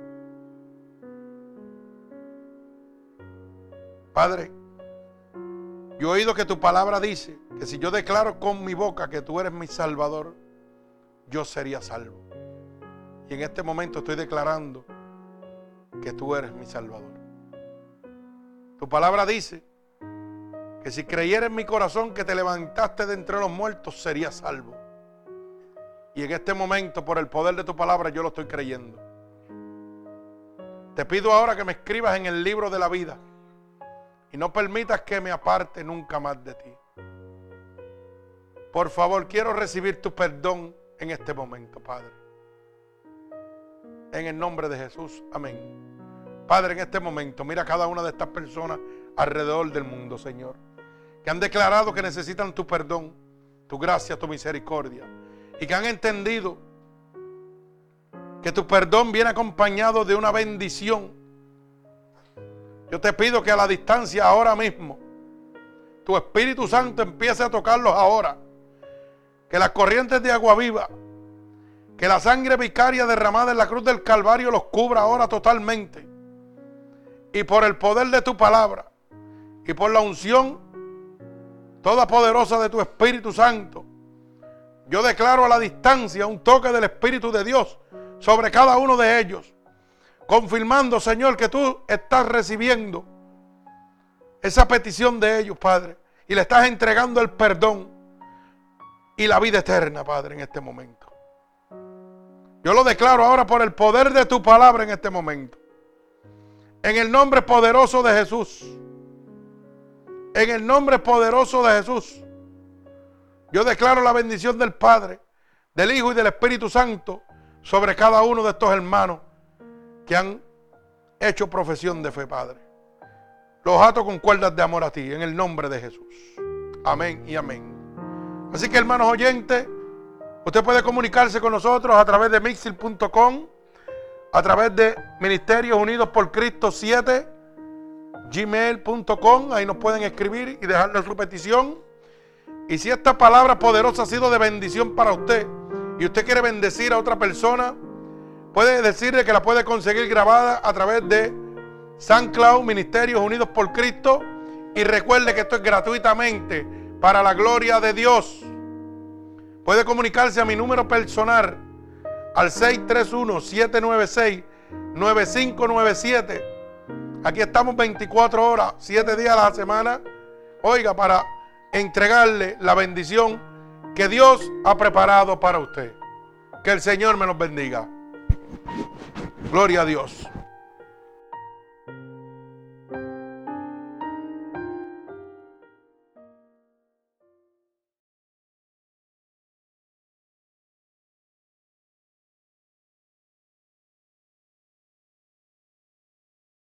Padre, yo he oído que tu palabra dice que si yo declaro con mi boca que tú eres mi Salvador yo sería salvo. Y en este momento estoy declarando que tú eres mi Salvador. Tu palabra dice que si creyera en mi corazón que te levantaste de entre los muertos, sería salvo. Y en este momento, por el poder de tu palabra, yo lo estoy creyendo. Te pido ahora que me escribas en el libro de la vida y no permitas que me aparte nunca más de ti. Por favor, quiero recibir tu perdón en este momento, Padre. En el nombre de Jesús, amén. Padre, en este momento, mira a cada una de estas personas alrededor del mundo, Señor, que han declarado que necesitan tu perdón, tu gracia, tu misericordia, y que han entendido que tu perdón viene acompañado de una bendición. Yo te pido que a la distancia ahora mismo, tu Espíritu Santo empiece a tocarlos ahora. Que las corrientes de agua viva, que la sangre vicaria derramada en la cruz del Calvario los cubra ahora totalmente y por el poder de tu palabra y por la unción toda poderosa de tu Espíritu Santo, yo declaro a la distancia un toque del Espíritu de Dios sobre cada uno de ellos, confirmando, Señor, que tú estás recibiendo esa petición de ellos, Padre, y le estás entregando el perdón y la vida eterna, Padre, en este momento. Yo lo declaro ahora por el poder de tu palabra en este momento. En el nombre poderoso de Jesús. En el nombre poderoso de Jesús. Yo declaro la bendición del Padre, del Hijo y del Espíritu Santo sobre cada uno de estos hermanos que han hecho profesión de fe, Padre. Los ato con cuerdas de amor a ti, en el nombre de Jesús. Amén y amén. Así que, hermanos oyentes, usted puede comunicarse con nosotros a través de mixil.com a través de Ministerios Unidos por Cristo 7, gmail.com. Ahí nos pueden escribir y dejarnos su petición. Y si esta palabra poderosa ha sido de bendición para usted y usted quiere bendecir a otra persona, puede decirle que la puede conseguir grabada a través de San Cloud Ministerios Unidos por Cristo. Y recuerde que esto es gratuitamente para la gloria de Dios. Puede comunicarse a mi número personal al 631-796-9597. Aquí estamos 24 horas, 7 días a la semana. Oiga, para entregarle la bendición que Dios ha preparado para usted. Que el Señor me los bendiga. Gloria a Dios.